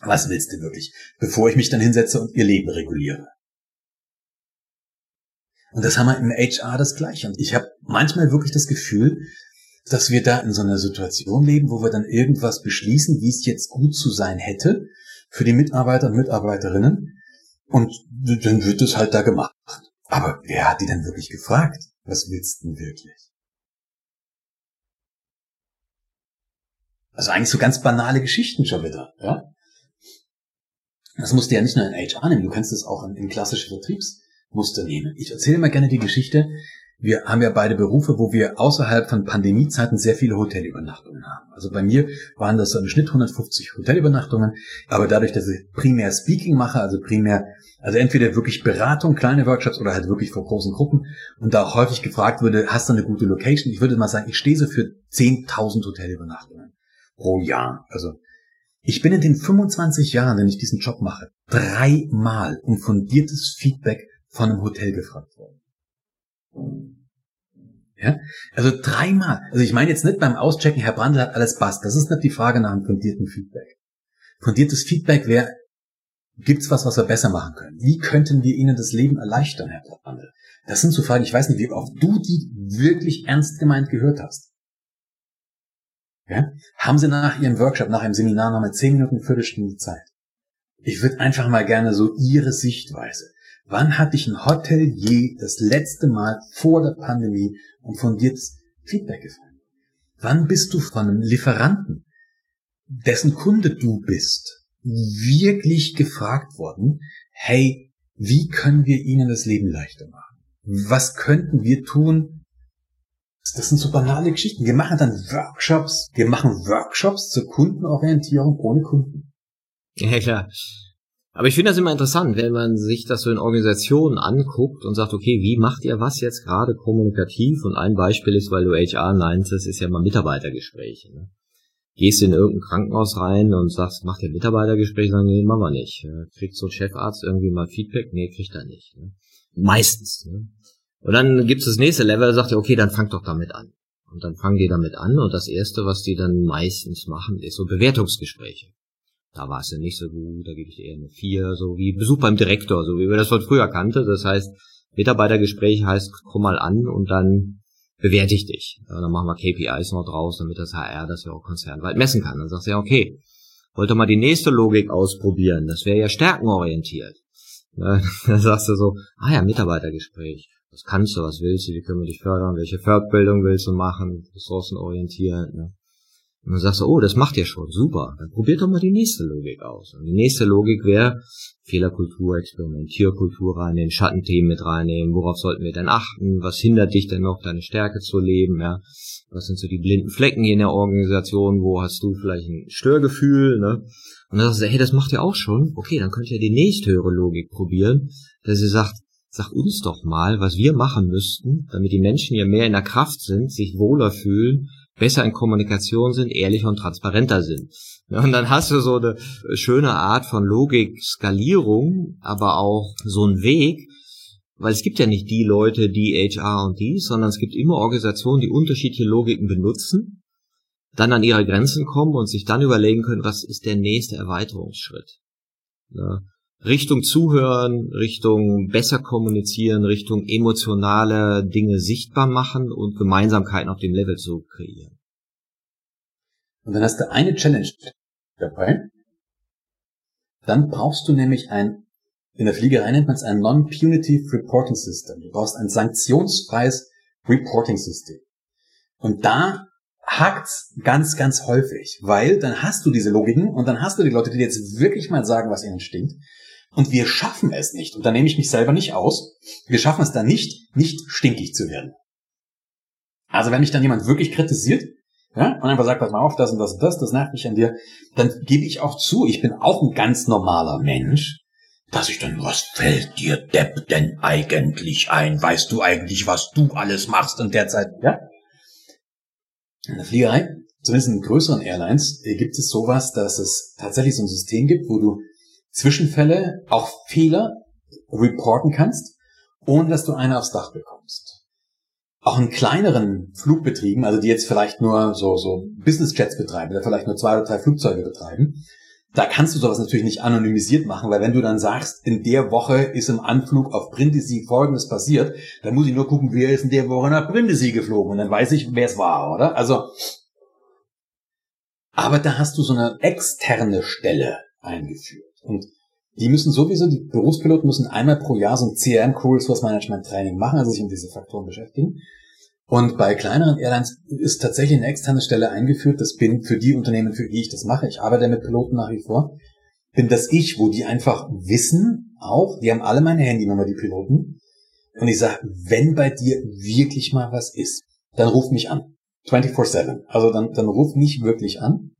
Was willst du wirklich, bevor ich mich dann hinsetze und ihr Leben reguliere? Und das haben wir im HR das Gleiche. Und ich habe manchmal wirklich das Gefühl, dass wir da in so einer Situation leben, wo wir dann irgendwas beschließen, wie es jetzt gut zu sein hätte für die Mitarbeiter und Mitarbeiterinnen. Und dann wird es halt da gemacht. Aber wer hat die denn wirklich gefragt? Was willst du denn wirklich? Also eigentlich so ganz banale Geschichten schon wieder, ja? Das musst du ja nicht nur in HR nehmen, du kannst es auch in, in klassische Vertriebsmuster nehmen. Ich erzähle mal gerne die Geschichte. Wir haben ja beide Berufe, wo wir außerhalb von Pandemiezeiten sehr viele Hotelübernachtungen haben. Also bei mir waren das so im Schnitt 150 Hotelübernachtungen, aber dadurch, dass ich primär Speaking mache, also primär, also entweder wirklich Beratung, kleine Workshops oder halt wirklich vor großen Gruppen und da auch häufig gefragt würde, hast du eine gute Location? Ich würde mal sagen, ich stehe so für 10.000 Hotelübernachtungen pro Jahr. Also ich bin in den 25 Jahren, wenn ich diesen Job mache, dreimal um fundiertes Feedback von einem Hotel gefragt worden. Ja? Also dreimal. Also ich meine jetzt nicht beim Auschecken, Herr Brandl hat alles passt. Das ist nicht die Frage nach einem fundierten Feedback. Fundiertes Feedback wäre, gibt's was, was wir besser machen können? Wie könnten wir Ihnen das Leben erleichtern, Herr Brandl? Das sind so Fragen, ich weiß nicht, wie oft du die wirklich ernst gemeint gehört hast. Ja? Haben Sie nach Ihrem Workshop, nach einem Seminar nochmal zehn Minuten, Viertelstunde Zeit? Ich würde einfach mal gerne so Ihre Sichtweise. Wann hat dich ein Hotelier das letzte Mal vor der Pandemie um fundiertes Feedback gefallen? Wann bist du von einem Lieferanten, dessen Kunde du bist, wirklich gefragt worden, hey, wie können wir Ihnen das Leben leichter machen? Was könnten wir tun, das sind so banale Geschichten. Wir machen dann Workshops, wir machen Workshops zur Kundenorientierung ohne Kunden. Ja, klar. Aber ich finde das immer interessant, wenn man sich das so in Organisationen anguckt und sagt, okay, wie macht ihr was jetzt gerade kommunikativ? Und ein Beispiel ist, weil du HR meintest, ist ja mal Mitarbeitergespräche. Ne? Gehst in irgendein Krankenhaus rein und sagst, macht ihr Mitarbeitergespräche? Sagen, nee, machen wir nicht. Kriegt so ein Chefarzt irgendwie mal Feedback? Nee, kriegt er nicht. Ne? Meistens. Ne? Und dann gibt's das nächste Level, sagt ihr, okay, dann fangt doch damit an. Und dann fangen die damit an und das erste, was die dann meistens machen, ist so Bewertungsgespräche. Da war es ja nicht so gut, da gebe ich eher eine vier, so wie Besuch beim Direktor, so wie wir das von früher kannte. Das heißt, Mitarbeitergespräch heißt, komm mal an und dann bewerte ich dich. Dann machen wir KPIs noch draus, damit das HR das ja auch konzernweit messen kann. Dann sagst du ja, okay, wollt ihr mal die nächste Logik ausprobieren. Das wäre ja stärkenorientiert. Dann sagst du so, ah ja, Mitarbeitergespräch was kannst du, was willst du, wie können wir dich fördern, welche Fortbildung willst du machen, ressourcenorientiert. Ne? Und dann sagst du, oh, das macht ihr schon, super. Dann probiert doch mal die nächste Logik aus. Und die nächste Logik wäre, Fehlerkultur, Experimentierkultur reinnehmen, Schattenthemen mit reinnehmen, worauf sollten wir denn achten, was hindert dich denn noch, deine Stärke zu leben, ja. Was sind so die blinden Flecken hier in der Organisation, wo hast du vielleicht ein Störgefühl, ne? Und dann sagst du, hey, das macht ihr auch schon. Okay, dann könnt ihr die nächsthöhere Logik probieren, dass ihr sagt, Sag uns doch mal, was wir machen müssten, damit die Menschen hier mehr in der Kraft sind, sich wohler fühlen, besser in Kommunikation sind, ehrlicher und transparenter sind. und dann hast du so eine schöne Art von Logik-Skalierung, aber auch so einen Weg, weil es gibt ja nicht die Leute, die HR und die, sondern es gibt immer Organisationen, die unterschiedliche Logiken benutzen, dann an ihre Grenzen kommen und sich dann überlegen können, was ist der nächste Erweiterungsschritt. Richtung Zuhören, Richtung besser kommunizieren, Richtung emotionale Dinge sichtbar machen und Gemeinsamkeiten auf dem Level zu kreieren. Und dann hast du eine Challenge dabei. Dann brauchst du nämlich ein, in der Fliegerei nennt man es ein Non-Punitive Reporting System. Du brauchst ein sanktionsfreies Reporting System. Und da hakt's ganz, ganz häufig, weil dann hast du diese Logiken und dann hast du die Leute, die jetzt wirklich mal sagen, was ihnen stinkt. Und wir schaffen es nicht, und da nehme ich mich selber nicht aus, wir schaffen es dann nicht, nicht stinkig zu werden. Also wenn mich dann jemand wirklich kritisiert, ja, und einfach sagt, pass mal auf, das und das und das, das nervt mich an dir, dann gebe ich auch zu, ich bin auch ein ganz normaler Mensch, dass ich dann, was fällt dir Depp denn eigentlich ein? Weißt du eigentlich, was du alles machst in der Zeit? Ja? In der Fliegerei, zumindest in größeren Airlines, äh, gibt es sowas, dass es tatsächlich so ein System gibt, wo du Zwischenfälle, auch Fehler reporten kannst, ohne dass du eine aufs Dach bekommst. Auch in kleineren Flugbetrieben, also die jetzt vielleicht nur so, so Business Jets betreiben oder vielleicht nur zwei oder drei Flugzeuge betreiben, da kannst du sowas natürlich nicht anonymisiert machen, weil wenn du dann sagst, in der Woche ist im Anflug auf Brindisi Folgendes passiert, dann muss ich nur gucken, wer ist in der Woche nach Brindisi geflogen und dann weiß ich, wer es war, oder? Also, aber da hast du so eine externe Stelle eingeführt und die müssen sowieso, die Berufspiloten müssen einmal pro Jahr so ein CRM Crew Resource Management Training machen, also sich um diese Faktoren beschäftigen. Und bei kleineren Airlines ist tatsächlich eine externe Stelle eingeführt. Das bin für die Unternehmen, für die ich das mache. Ich arbeite mit Piloten nach wie vor. Bin das ich, wo die einfach wissen, auch, die haben alle meine Handynummer, die Piloten. Und ich sage, wenn bei dir wirklich mal was ist, dann ruf mich an. 24-7. Also dann, dann ruf mich wirklich an.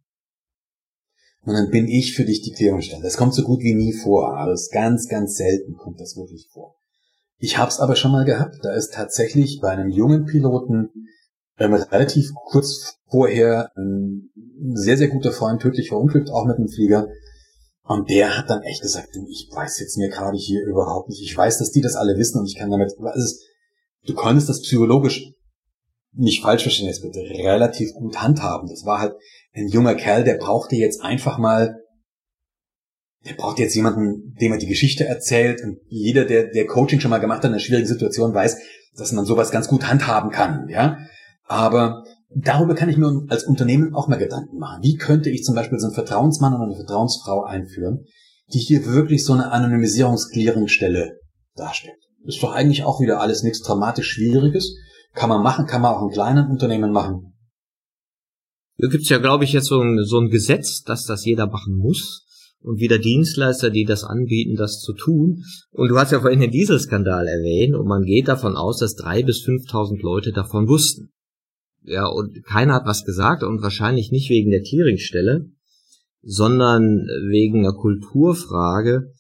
Und dann bin ich für dich die Klärungsstelle. Das kommt so gut wie nie vor. Also ganz, ganz selten kommt das wirklich vor. Ich habe es aber schon mal gehabt. Da ist tatsächlich bei einem jungen Piloten ähm, relativ kurz vorher ein sehr, sehr guter Freund tödlich verunglückt, auch mit einem Flieger. Und der hat dann echt gesagt, ich weiß jetzt mir gerade hier überhaupt nicht. Ich weiß, dass die das alle wissen und ich kann damit, also du konntest das psychologisch nicht falsch verstehen, jetzt bitte, relativ gut handhaben. Das war halt ein junger Kerl, der brauchte jetzt einfach mal der braucht jetzt jemanden, dem er die Geschichte erzählt. Und jeder, der, der Coaching schon mal gemacht hat in einer schwierigen Situation, weiß, dass man sowas ganz gut handhaben kann, ja. Aber darüber kann ich mir als Unternehmen auch mal Gedanken machen. Wie könnte ich zum Beispiel so einen Vertrauensmann oder eine Vertrauensfrau einführen, die hier wirklich so eine Anonymisierungsklärungsstelle darstellt? Ist doch eigentlich auch wieder alles nichts dramatisch Schwieriges. Kann man machen, kann man auch in kleinen Unternehmen machen. Da gibt's ja, glaube ich, jetzt so ein, so ein Gesetz, dass das jeder machen muss und wieder Dienstleister, die das anbieten, das zu tun. Und du hast ja vorhin den Dieselskandal erwähnt und man geht davon aus, dass drei bis fünftausend Leute davon wussten. Ja, und keiner hat was gesagt und wahrscheinlich nicht wegen der Clearingstelle, sondern wegen einer Kulturfrage.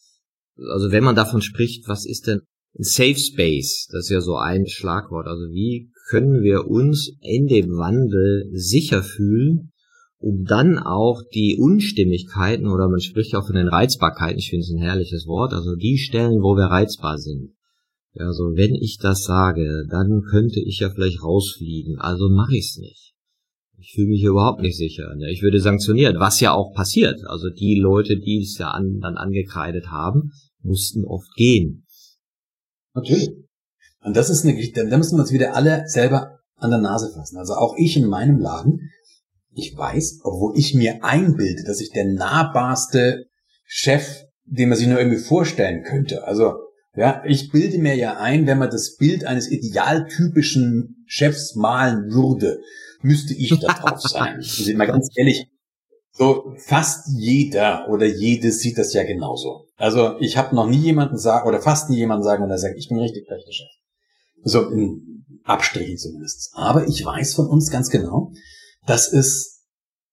Also wenn man davon spricht, was ist denn Safe Space? Das ist ja so ein Schlagwort. Also wie können wir uns in dem Wandel sicher fühlen, um dann auch die Unstimmigkeiten oder man spricht auch von den Reizbarkeiten, ich finde es ein herrliches Wort, also die Stellen, wo wir reizbar sind. Also wenn ich das sage, dann könnte ich ja vielleicht rausfliegen, also mache ich es nicht. Ich fühle mich überhaupt nicht sicher. Ne? Ich würde sanktioniert, was ja auch passiert. Also die Leute, die es ja an, dann angekreidet haben, mussten oft gehen. Natürlich. Und das ist eine Geschichte, da müssen wir uns wieder alle selber an der Nase fassen. Also auch ich in meinem Laden ich weiß, obwohl ich mir einbilde, dass ich der nahbarste Chef, den man sich nur irgendwie vorstellen könnte. Also, ja, ich bilde mir ja ein, wenn man das Bild eines idealtypischen Chefs malen würde, müsste ich da drauf sein. Also mal ganz ehrlich, so fast jeder oder jede sieht das ja genauso. Also ich habe noch nie jemanden sagen, oder fast nie jemanden sagen, wenn er sagt, ich bin richtig schlechter Chef. So in Abstrichen zumindest. Aber ich weiß von uns ganz genau, dass es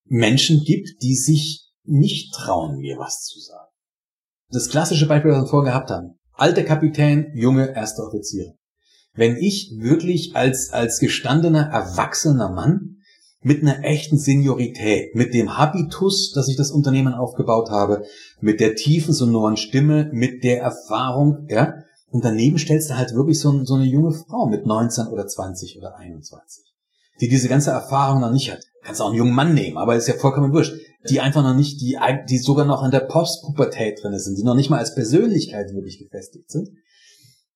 Menschen gibt, die sich nicht trauen, mir was zu sagen. Das klassische Beispiel, was wir vorher gehabt haben. Alter Kapitän, junge erste Offiziere. Wenn ich wirklich als, als gestandener, erwachsener Mann mit einer echten Seniorität, mit dem Habitus, dass ich das Unternehmen aufgebaut habe, mit der tiefen, sonoren Stimme, mit der Erfahrung, ja, und daneben stellst du halt wirklich so, so eine junge Frau mit 19 oder 20 oder 21 die diese ganze Erfahrung noch nicht hat. Kannst auch einen jungen Mann nehmen, aber ist ja vollkommen wurscht. Die einfach noch nicht, die, die sogar noch in der Postpubertät drin sind, die noch nicht mal als Persönlichkeit wirklich gefestigt sind.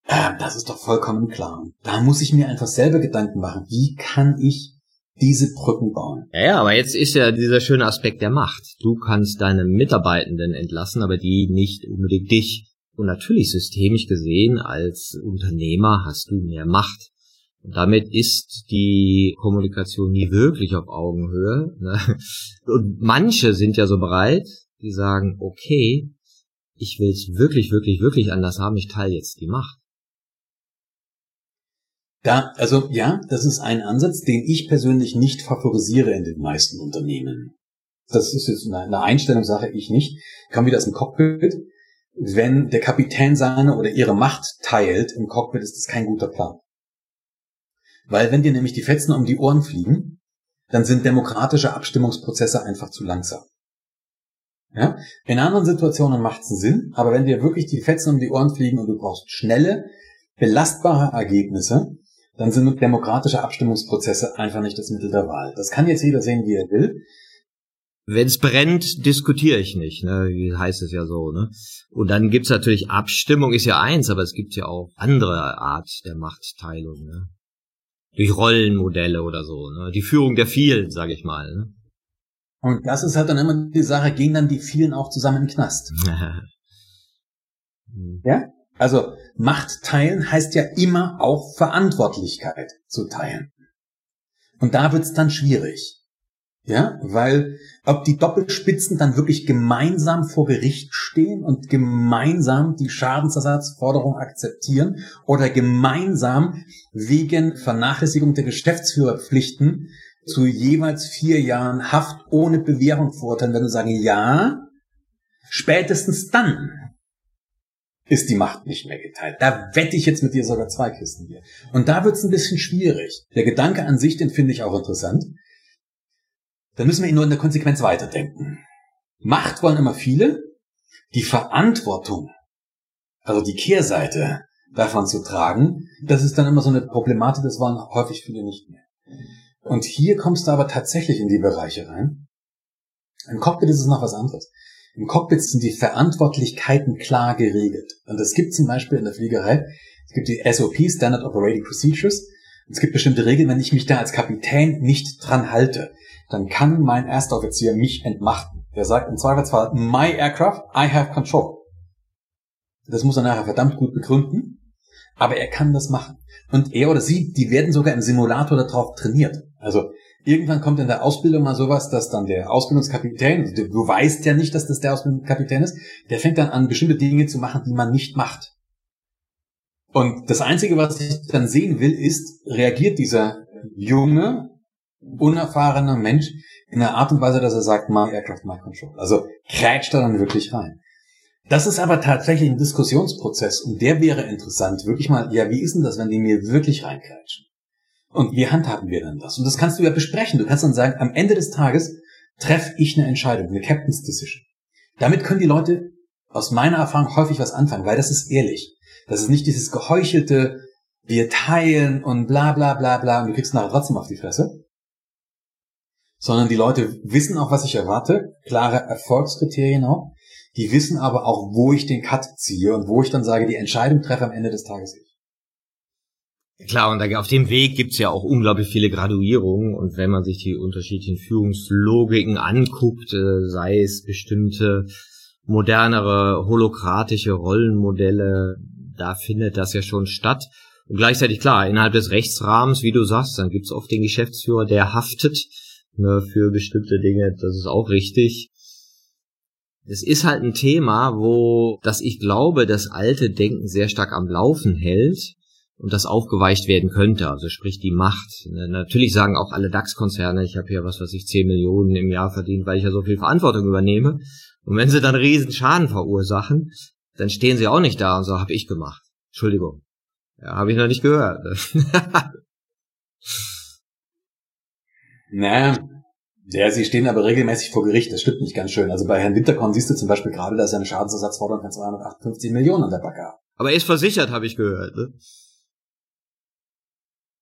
Ähm, das ist doch vollkommen klar. Da muss ich mir einfach selber Gedanken machen. Wie kann ich diese Brücken bauen? Ja, ja, aber jetzt ist ja dieser schöne Aspekt der Macht. Du kannst deine Mitarbeitenden entlassen, aber die nicht unbedingt dich. Und natürlich systemisch gesehen als Unternehmer hast du mehr Macht. Und damit ist die Kommunikation nie wirklich auf Augenhöhe. Ne? Und manche sind ja so bereit, die sagen, okay, ich will es wirklich, wirklich, wirklich anders haben, ich teile jetzt die Macht. Da, also ja, das ist ein Ansatz, den ich persönlich nicht favorisiere in den meisten Unternehmen. Das ist jetzt eine Einstellungssache, ich nicht. Kann wieder aus dem Cockpit. Wenn der Kapitän seine oder ihre Macht teilt im Cockpit, ist das kein guter Plan. Weil wenn dir nämlich die Fetzen um die Ohren fliegen, dann sind demokratische Abstimmungsprozesse einfach zu langsam. Ja? In anderen Situationen macht es Sinn, aber wenn dir wirklich die Fetzen um die Ohren fliegen und du brauchst schnelle, belastbare Ergebnisse, dann sind demokratische Abstimmungsprozesse einfach nicht das Mittel der Wahl. Das kann jetzt jeder sehen, wie er will. Wenn es brennt, diskutiere ich nicht, ne? Wie heißt es ja so, ne? Und dann gibt's natürlich Abstimmung ist ja eins, aber es gibt ja auch andere Art der Machtteilung, ne? Durch Rollenmodelle oder so, ne? Die Führung der vielen, sage ich mal. Ne? Und das ist halt dann immer die Sache, gehen dann die vielen auch zusammen in den Knast. ja? Also Macht teilen heißt ja immer auch Verantwortlichkeit zu teilen. Und da wird's dann schwierig. Ja, weil ob die Doppelspitzen dann wirklich gemeinsam vor Gericht stehen und gemeinsam die Schadensersatzforderung akzeptieren oder gemeinsam wegen Vernachlässigung der Geschäftsführerpflichten zu jeweils vier Jahren Haft ohne Bewährung verurteilen, wenn du sagen, ja, spätestens dann ist die Macht nicht mehr geteilt. Da wette ich jetzt mit dir sogar zwei Kisten hier. Und da wird's ein bisschen schwierig. Der Gedanke an sich, den finde ich auch interessant. Da müssen wir ihn nur in der Konsequenz weiterdenken. Macht wollen immer viele. Die Verantwortung, also die Kehrseite davon zu tragen, das ist dann immer so eine Problematik, das wollen häufig viele nicht mehr. Und hier kommst du aber tatsächlich in die Bereiche rein. Im Cockpit ist es noch was anderes. Im Cockpit sind die Verantwortlichkeiten klar geregelt. Und es gibt zum Beispiel in der Fliegerei, es gibt die SOP, Standard Operating Procedures. Es gibt bestimmte Regeln, wenn ich mich da als Kapitän nicht dran halte, dann kann mein erster Offizier mich entmachten. Der sagt im Zweifelsfall, my aircraft, I have control. Das muss er nachher verdammt gut begründen, aber er kann das machen. Und er oder sie, die werden sogar im Simulator darauf trainiert. Also irgendwann kommt in der Ausbildung mal sowas, dass dann der Ausbildungskapitän, du weißt ja nicht, dass das der Ausbildungskapitän ist, der fängt dann an, bestimmte Dinge zu machen, die man nicht macht. Und das Einzige, was ich dann sehen will, ist, reagiert dieser junge, unerfahrener Mensch in einer Art und Weise, dass er sagt, my aircraft, my control. Also krätscht er dann wirklich rein. Das ist aber tatsächlich ein Diskussionsprozess und der wäre interessant. Wirklich mal, ja, wie ist denn das, wenn die mir wirklich reinkrätschen? Und wie handhaben wir dann das? Und das kannst du ja besprechen. Du kannst dann sagen, am Ende des Tages treffe ich eine Entscheidung, eine Captain's Decision. Damit können die Leute aus meiner Erfahrung häufig was anfangen, weil das ist ehrlich. Das ist nicht dieses geheuchelte, wir teilen und bla bla bla bla und du kriegst nachher trotzdem auf die Fresse. Sondern die Leute wissen auch, was ich erwarte, klare Erfolgskriterien auch. Die wissen aber auch, wo ich den Cut ziehe und wo ich dann sage, die Entscheidung treffe am Ende des Tages ich. Klar, und auf dem Weg gibt's ja auch unglaublich viele Graduierungen und wenn man sich die unterschiedlichen Führungslogiken anguckt, äh, sei es bestimmte modernere holokratische Rollenmodelle, da findet das ja schon statt. Und gleichzeitig klar, innerhalb des Rechtsrahmens, wie du sagst, dann gibt's oft den Geschäftsführer, der haftet ne, für bestimmte Dinge, das ist auch richtig. Es ist halt ein Thema, wo, dass ich glaube, das alte Denken sehr stark am Laufen hält und das aufgeweicht werden könnte, also sprich die Macht. Ne, natürlich sagen auch alle DAX-Konzerne, ich habe hier was, was ich 10 Millionen im Jahr verdient, weil ich ja so viel Verantwortung übernehme. Und wenn sie dann riesen Schaden verursachen, dann stehen sie auch nicht da und sagen, habe ich gemacht. Entschuldigung. Ja, habe ich noch nicht gehört. naja, ja, sie stehen aber regelmäßig vor Gericht, das stimmt nicht ganz schön. Also bei Herrn Winterkorn siehst du zum Beispiel gerade, dass er eine Schadensersatzforderung von 258 Millionen an der Backe hat. Aber er ist versichert, habe ich gehört. Ne?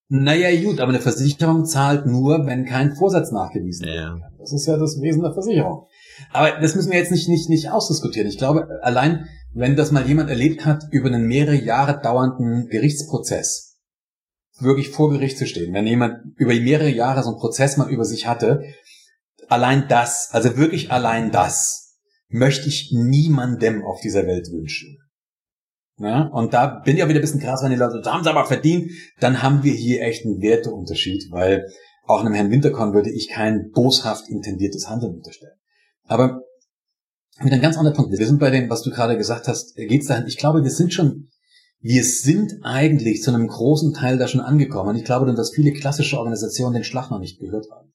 Naja, gut, aber eine Versicherung zahlt nur, wenn kein Vorsatz nachgewiesen wird. Ja. Das ist ja das Wesen der Versicherung. Aber das müssen wir jetzt nicht, nicht, nicht ausdiskutieren. Ich glaube, allein, wenn das mal jemand erlebt hat, über einen mehrere Jahre dauernden Gerichtsprozess wirklich vor Gericht zu stehen, wenn jemand über mehrere Jahre so einen Prozess mal über sich hatte, allein das, also wirklich allein das, möchte ich niemandem auf dieser Welt wünschen. Ja, und da bin ich auch wieder ein bisschen krass, wenn die Leute, da haben sie aber verdient, dann haben wir hier echt einen Werteunterschied, weil auch einem Herrn Winterkorn würde ich kein boshaft intendiertes Handeln unterstellen. Aber mit einem ganz anderen Punkt. Wir sind bei dem, was du gerade gesagt hast, geht's dahin. Ich glaube, wir sind schon wir sind eigentlich zu einem großen Teil da schon angekommen. Und ich glaube, dass viele klassische Organisationen den Schlag noch nicht gehört haben.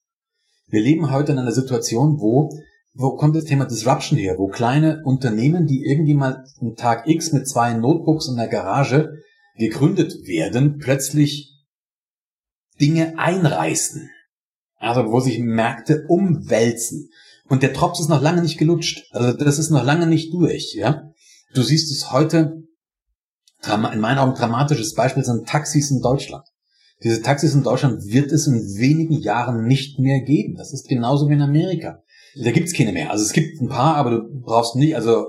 Wir leben heute in einer Situation, wo, wo kommt das Thema Disruption her, wo kleine Unternehmen, die irgendwie mal einen Tag X mit zwei Notebooks in der Garage gegründet werden, plötzlich Dinge einreißen. Also wo sich Märkte umwälzen. Und der Drops ist noch lange nicht gelutscht. Also das ist noch lange nicht durch, ja. Du siehst es heute, in meinen Augen dramatisches Beispiel sind Taxis in Deutschland. Diese Taxis in Deutschland wird es in wenigen Jahren nicht mehr geben. Das ist genauso wie in Amerika. Da gibt's keine mehr. Also es gibt ein paar, aber du brauchst nicht, also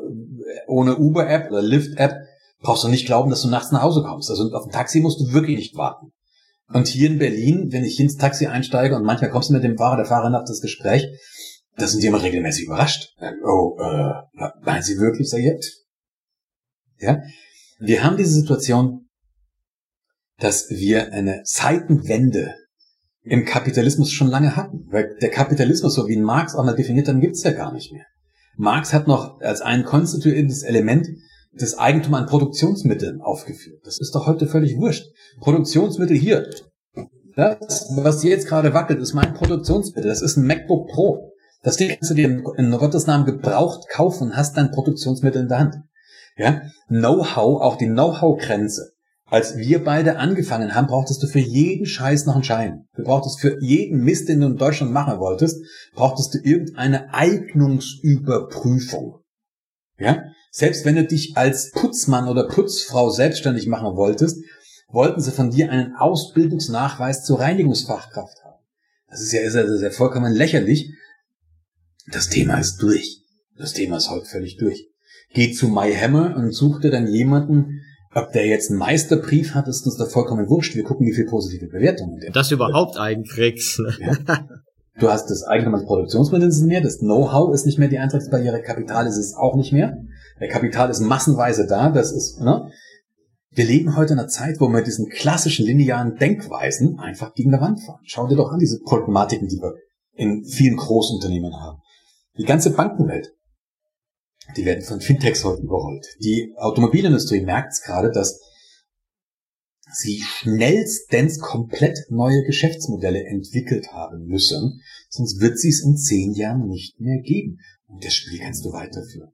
ohne Uber-App oder Lyft-App brauchst du nicht glauben, dass du nachts nach Hause kommst. Also auf ein Taxi musst du wirklich nicht warten. Und hier in Berlin, wenn ich ins Taxi einsteige und manchmal kommst du mit dem Fahrer, der Fahrerin auf das Gespräch, da sind die immer regelmäßig überrascht. Oh, äh, meinen Sie wirklich, sag jetzt? Ja? Wir haben diese Situation, dass wir eine Zeitenwende im Kapitalismus schon lange hatten. Weil der Kapitalismus, so wie ihn Marx auch mal definiert hat, gibt's ja gar nicht mehr. Marx hat noch als ein konstituierendes Element das Eigentum an Produktionsmitteln aufgeführt. Das ist doch heute völlig wurscht. Produktionsmittel hier. Das, was jetzt gerade wackelt, ist mein Produktionsmittel. Das ist ein MacBook Pro. Das Ding kannst du dir in Gottes Namen gebraucht kaufen und hast dein Produktionsmittel in der Hand. Ja? Know-how, auch die Know-how-Grenze. Als wir beide angefangen haben, brauchtest du für jeden Scheiß noch einen Schein. Du brauchtest für jeden Mist, den du in Deutschland machen wolltest, brauchtest du irgendeine Eignungsüberprüfung. Ja? Selbst wenn du dich als Putzmann oder Putzfrau selbstständig machen wolltest, wollten sie von dir einen Ausbildungsnachweis zur Reinigungsfachkraft haben. Das ist ja, ist ja, ist ja vollkommen lächerlich. Das Thema ist durch. Das Thema ist heute völlig durch. Geh zu MyHammer und such dir dann jemanden, ob der jetzt einen Meisterbrief hat, ist uns da vollkommen wurscht. Wir gucken, wie viel positive Bewertungen der Das überhaupt einkriegst. Ne? Ja. Du hast das Eigentum als Produktionsmittel nicht mehr, das Know-how ist nicht mehr die Eintrittsbarriere, Kapital ist es auch nicht mehr. Der Kapital ist massenweise da, das ist, ne? Wir leben heute in einer Zeit, wo wir diesen klassischen linearen Denkweisen einfach gegen die Wand fahren. Schau dir doch an diese Problematiken, die wir in vielen Großunternehmen haben. Die ganze Bankenwelt, die werden von Fintechs heute überrollt. Die Automobilindustrie merkt es gerade, dass sie schnellstens komplett neue Geschäftsmodelle entwickelt haben müssen, sonst wird sie es in zehn Jahren nicht mehr geben. Und das Spiel kannst du weiterführen.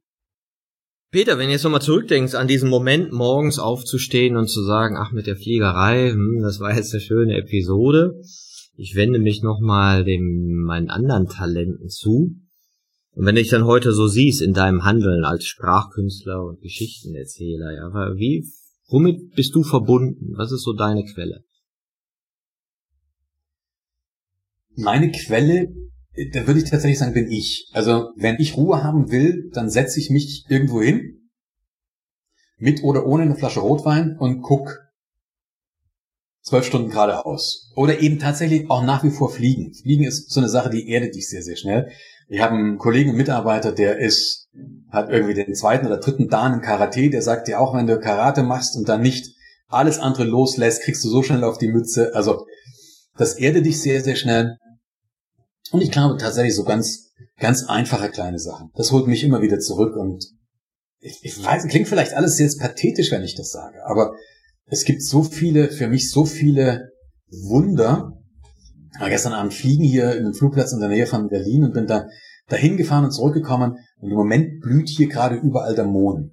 Peter, wenn du jetzt nochmal zurückdenkst an diesen Moment, morgens aufzustehen und zu sagen, ach, mit der Fliegerei, hm, das war jetzt eine schöne Episode. Ich wende mich nochmal meinen anderen Talenten zu. Und wenn du dich dann heute so siehst in deinem Handeln als Sprachkünstler und Geschichtenerzähler, ja, wie, womit bist du verbunden? Was ist so deine Quelle? Meine Quelle da würde ich tatsächlich sagen, bin ich. Also wenn ich Ruhe haben will, dann setze ich mich irgendwo hin, mit oder ohne eine Flasche Rotwein und guck zwölf Stunden geradeaus. Oder eben tatsächlich auch nach wie vor fliegen. Fliegen ist so eine Sache, die erdet dich sehr, sehr schnell. Ich habe einen Kollegen, einen Mitarbeiter, der ist, hat irgendwie den zweiten oder dritten Dan im Karate, der sagt dir auch, wenn du Karate machst und dann nicht alles andere loslässt, kriegst du so schnell auf die Mütze. Also das erdet dich sehr, sehr schnell. Und ich glaube tatsächlich so ganz, ganz einfache kleine Sachen. Das holt mich immer wieder zurück und ich, ich weiß, klingt vielleicht alles jetzt pathetisch, wenn ich das sage, aber es gibt so viele, für mich so viele Wunder. Ich war gestern Abend fliegen hier in einem Flugplatz in der Nähe von Berlin und bin da dahin gefahren und zurückgekommen und im Moment blüht hier gerade überall der Mond.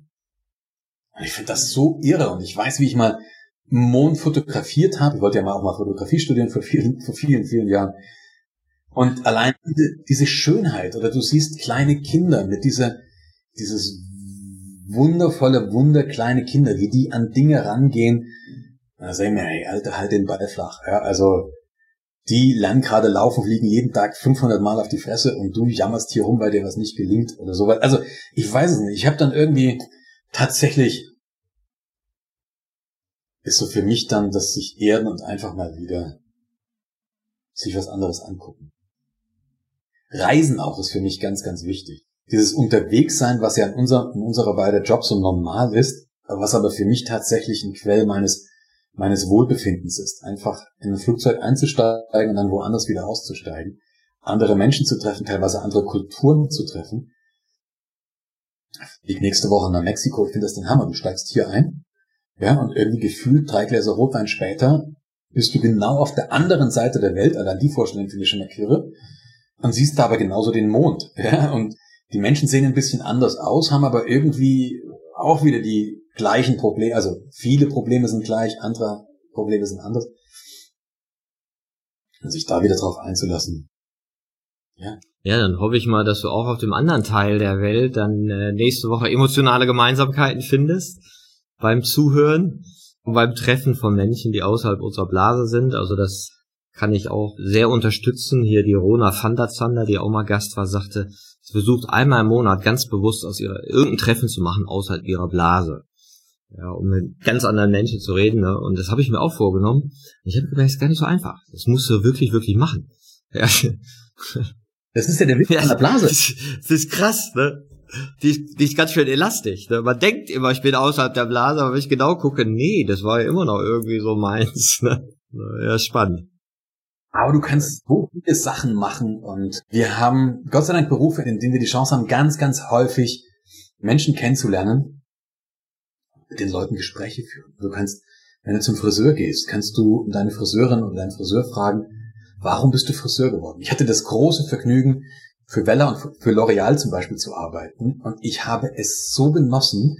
Ich finde das so irre und ich weiß, wie ich mal Mond fotografiert habe. Ich wollte ja mal auch mal Fotografie studieren vor vielen, vor vielen, vielen Jahren. Und allein diese Schönheit, oder du siehst kleine Kinder mit dieser, dieses wundervolle, wunder kleine Kinder, wie die an Dinge rangehen. Da sag ich mir, ey, Alter, halt den Ball flach. Ja, also, die lernen gerade laufen, fliegen jeden Tag 500 Mal auf die Fresse und du jammerst hier rum, weil dir was nicht gelingt oder sowas. Also, ich weiß es nicht. Ich habe dann irgendwie tatsächlich ist so für mich dann, dass sich erden und einfach mal wieder sich was anderes angucken. Reisen auch ist für mich ganz, ganz wichtig. Dieses Unterwegssein, was ja in, unser, in unserer beiden Jobs so normal ist, was aber für mich tatsächlich ein Quell meines, meines Wohlbefindens ist. Einfach in ein Flugzeug einzusteigen und dann woanders wieder auszusteigen. Andere Menschen zu treffen, teilweise andere Kulturen zu treffen. Ich nächste Woche nach Mexiko, ich finde das den Hammer. Du steigst hier ein Ja, und irgendwie gefühlt drei Gläser Rotwein später bist du genau auf der anderen Seite der Welt, allein die Vorstellung finde ich schon mal kirre, und siehst da aber genauso den Mond. Ja, und die Menschen sehen ein bisschen anders aus, haben aber irgendwie auch wieder die gleichen Probleme, also viele Probleme sind gleich, andere Probleme sind anders. Und sich da wieder drauf einzulassen. Ja. Ja, dann hoffe ich mal, dass du auch auf dem anderen Teil der Welt dann äh, nächste Woche emotionale Gemeinsamkeiten findest beim Zuhören und beim Treffen von Menschen, die außerhalb unserer Blase sind. Also das kann ich auch sehr unterstützen. Hier die Rona van der Zander, die auch mal Gast war, sagte, sie versucht einmal im Monat ganz bewusst aus ihrer irgendein Treffen zu machen außerhalb ihrer Blase. Ja, um mit ganz anderen Menschen zu reden. Ne? Und das habe ich mir auch vorgenommen. Ich habe gemerkt, es ist gar nicht so einfach. Das musst du wirklich, wirklich machen. Ja. Das ist ja der Witz ja, an der Blase. Das, das ist krass, ne? Die ist, die ist ganz schön elastisch. Ne? Man denkt immer, ich bin außerhalb der Blase, aber wenn ich genau gucke, nee, das war ja immer noch irgendwie so meins. Ne? Ja, spannend. Aber du kannst so viele Sachen machen und wir haben Gott sei Dank Berufe, in denen wir die Chance haben, ganz, ganz häufig Menschen kennenzulernen, mit den Leuten Gespräche führen. Du kannst, wenn du zum Friseur gehst, kannst du deine Friseurin oder deinen Friseur fragen, warum bist du Friseur geworden? Ich hatte das große Vergnügen, für Wella und für L'Oreal zum Beispiel zu arbeiten und ich habe es so genossen.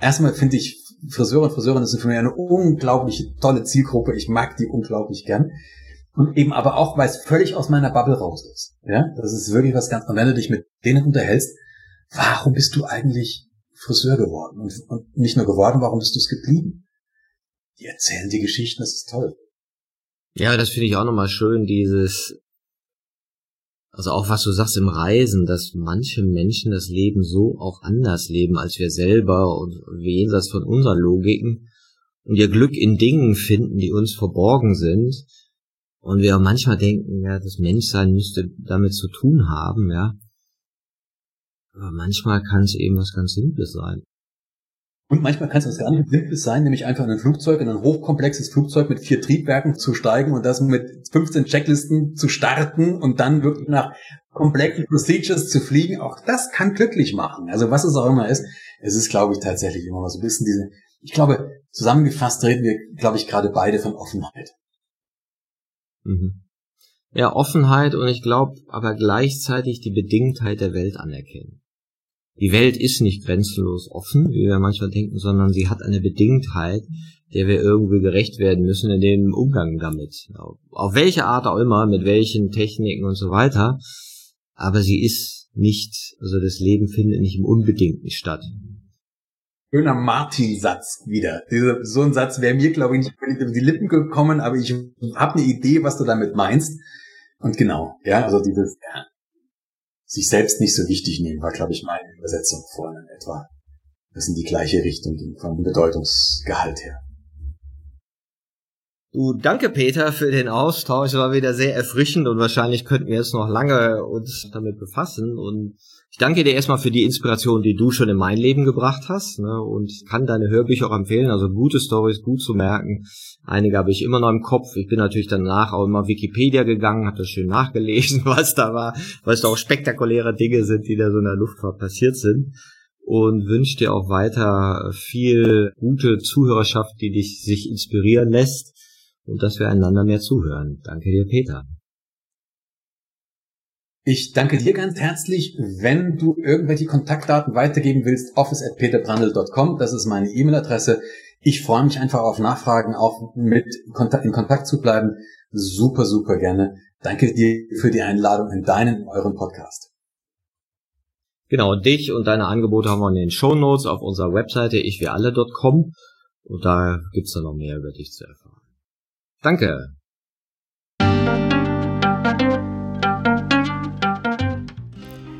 Erstmal finde ich Friseure und Friseurinnen sind für mich eine unglaublich tolle Zielgruppe. Ich mag die unglaublich gern. Und eben aber auch, weil es völlig aus meiner Bubble raus ist. Ja, das ist wirklich was ganz, und wenn du dich mit denen unterhältst, warum bist du eigentlich Friseur geworden? Und, und nicht nur geworden, warum bist du es geblieben? Die erzählen die Geschichten, das ist toll. Ja, das finde ich auch nochmal schön, dieses, also auch was du sagst im Reisen, dass manche Menschen das Leben so auch anders leben als wir selber und jenseits von unseren Logiken und ihr Glück in Dingen finden, die uns verborgen sind und wir manchmal denken, ja, das Menschsein müsste damit zu tun haben, ja. Aber manchmal kann es eben was ganz Simples sein. Und manchmal kann es was ganz Simples sein, nämlich einfach in ein Flugzeug, in ein hochkomplexes Flugzeug mit vier Triebwerken zu steigen und das mit 15 Checklisten zu starten und dann wirklich nach komplexen Procedures zu fliegen. Auch das kann glücklich machen. Also was es auch immer ist, es ist, glaube ich, tatsächlich immer mal so ein bisschen diese, ich glaube, zusammengefasst reden wir, glaube ich, gerade beide von Offenheit. Mhm. Ja, Offenheit und ich glaube aber gleichzeitig die Bedingtheit der Welt anerkennen. Die Welt ist nicht grenzenlos offen, wie wir manchmal denken, sondern sie hat eine Bedingtheit, der wir irgendwie gerecht werden müssen in dem Umgang damit. Auf welche Art auch immer, mit welchen Techniken und so weiter. Aber sie ist nicht, also das Leben findet nicht im Unbedingten statt. Schöner Martin-Satz wieder. so ein Satz wäre mir, glaube ich, nicht über die Lippen gekommen, aber ich habe eine Idee, was du damit meinst. Und genau, ja, also dieses ja, sich selbst nicht so wichtig nehmen, war, glaube ich, meine Übersetzung vorhin in etwa. Das sind die gleiche Richtung vom Bedeutungsgehalt her. Du, danke Peter für den Austausch, war wieder sehr erfrischend und wahrscheinlich könnten wir jetzt noch lange uns damit befassen und ich danke dir erstmal für die Inspiration, die du schon in mein Leben gebracht hast ne, und kann deine Hörbücher auch empfehlen, also gute Stories, gut zu merken. Einige habe ich immer noch im Kopf. Ich bin natürlich danach auch immer Wikipedia gegangen, habe das schön nachgelesen, was da war, weil es da auch spektakuläre Dinge sind, die da so in der Luftfahrt passiert sind und wünsche dir auch weiter viel gute Zuhörerschaft, die dich sich inspirieren lässt und dass wir einander mehr zuhören. Danke dir, Peter. Ich danke dir ganz herzlich. Wenn du irgendwelche Kontaktdaten weitergeben willst, office at peterbrandl.com, das ist meine E-Mail-Adresse. Ich freue mich einfach auf Nachfragen, auch mit in Kontakt zu bleiben. Super, super gerne. Danke dir für die Einladung in deinen, euren Podcast. Genau, dich und deine Angebote haben wir in den Show Notes auf unserer Webseite ichwiralle.com und da gibt's dann noch mehr über dich zu erfahren. Danke.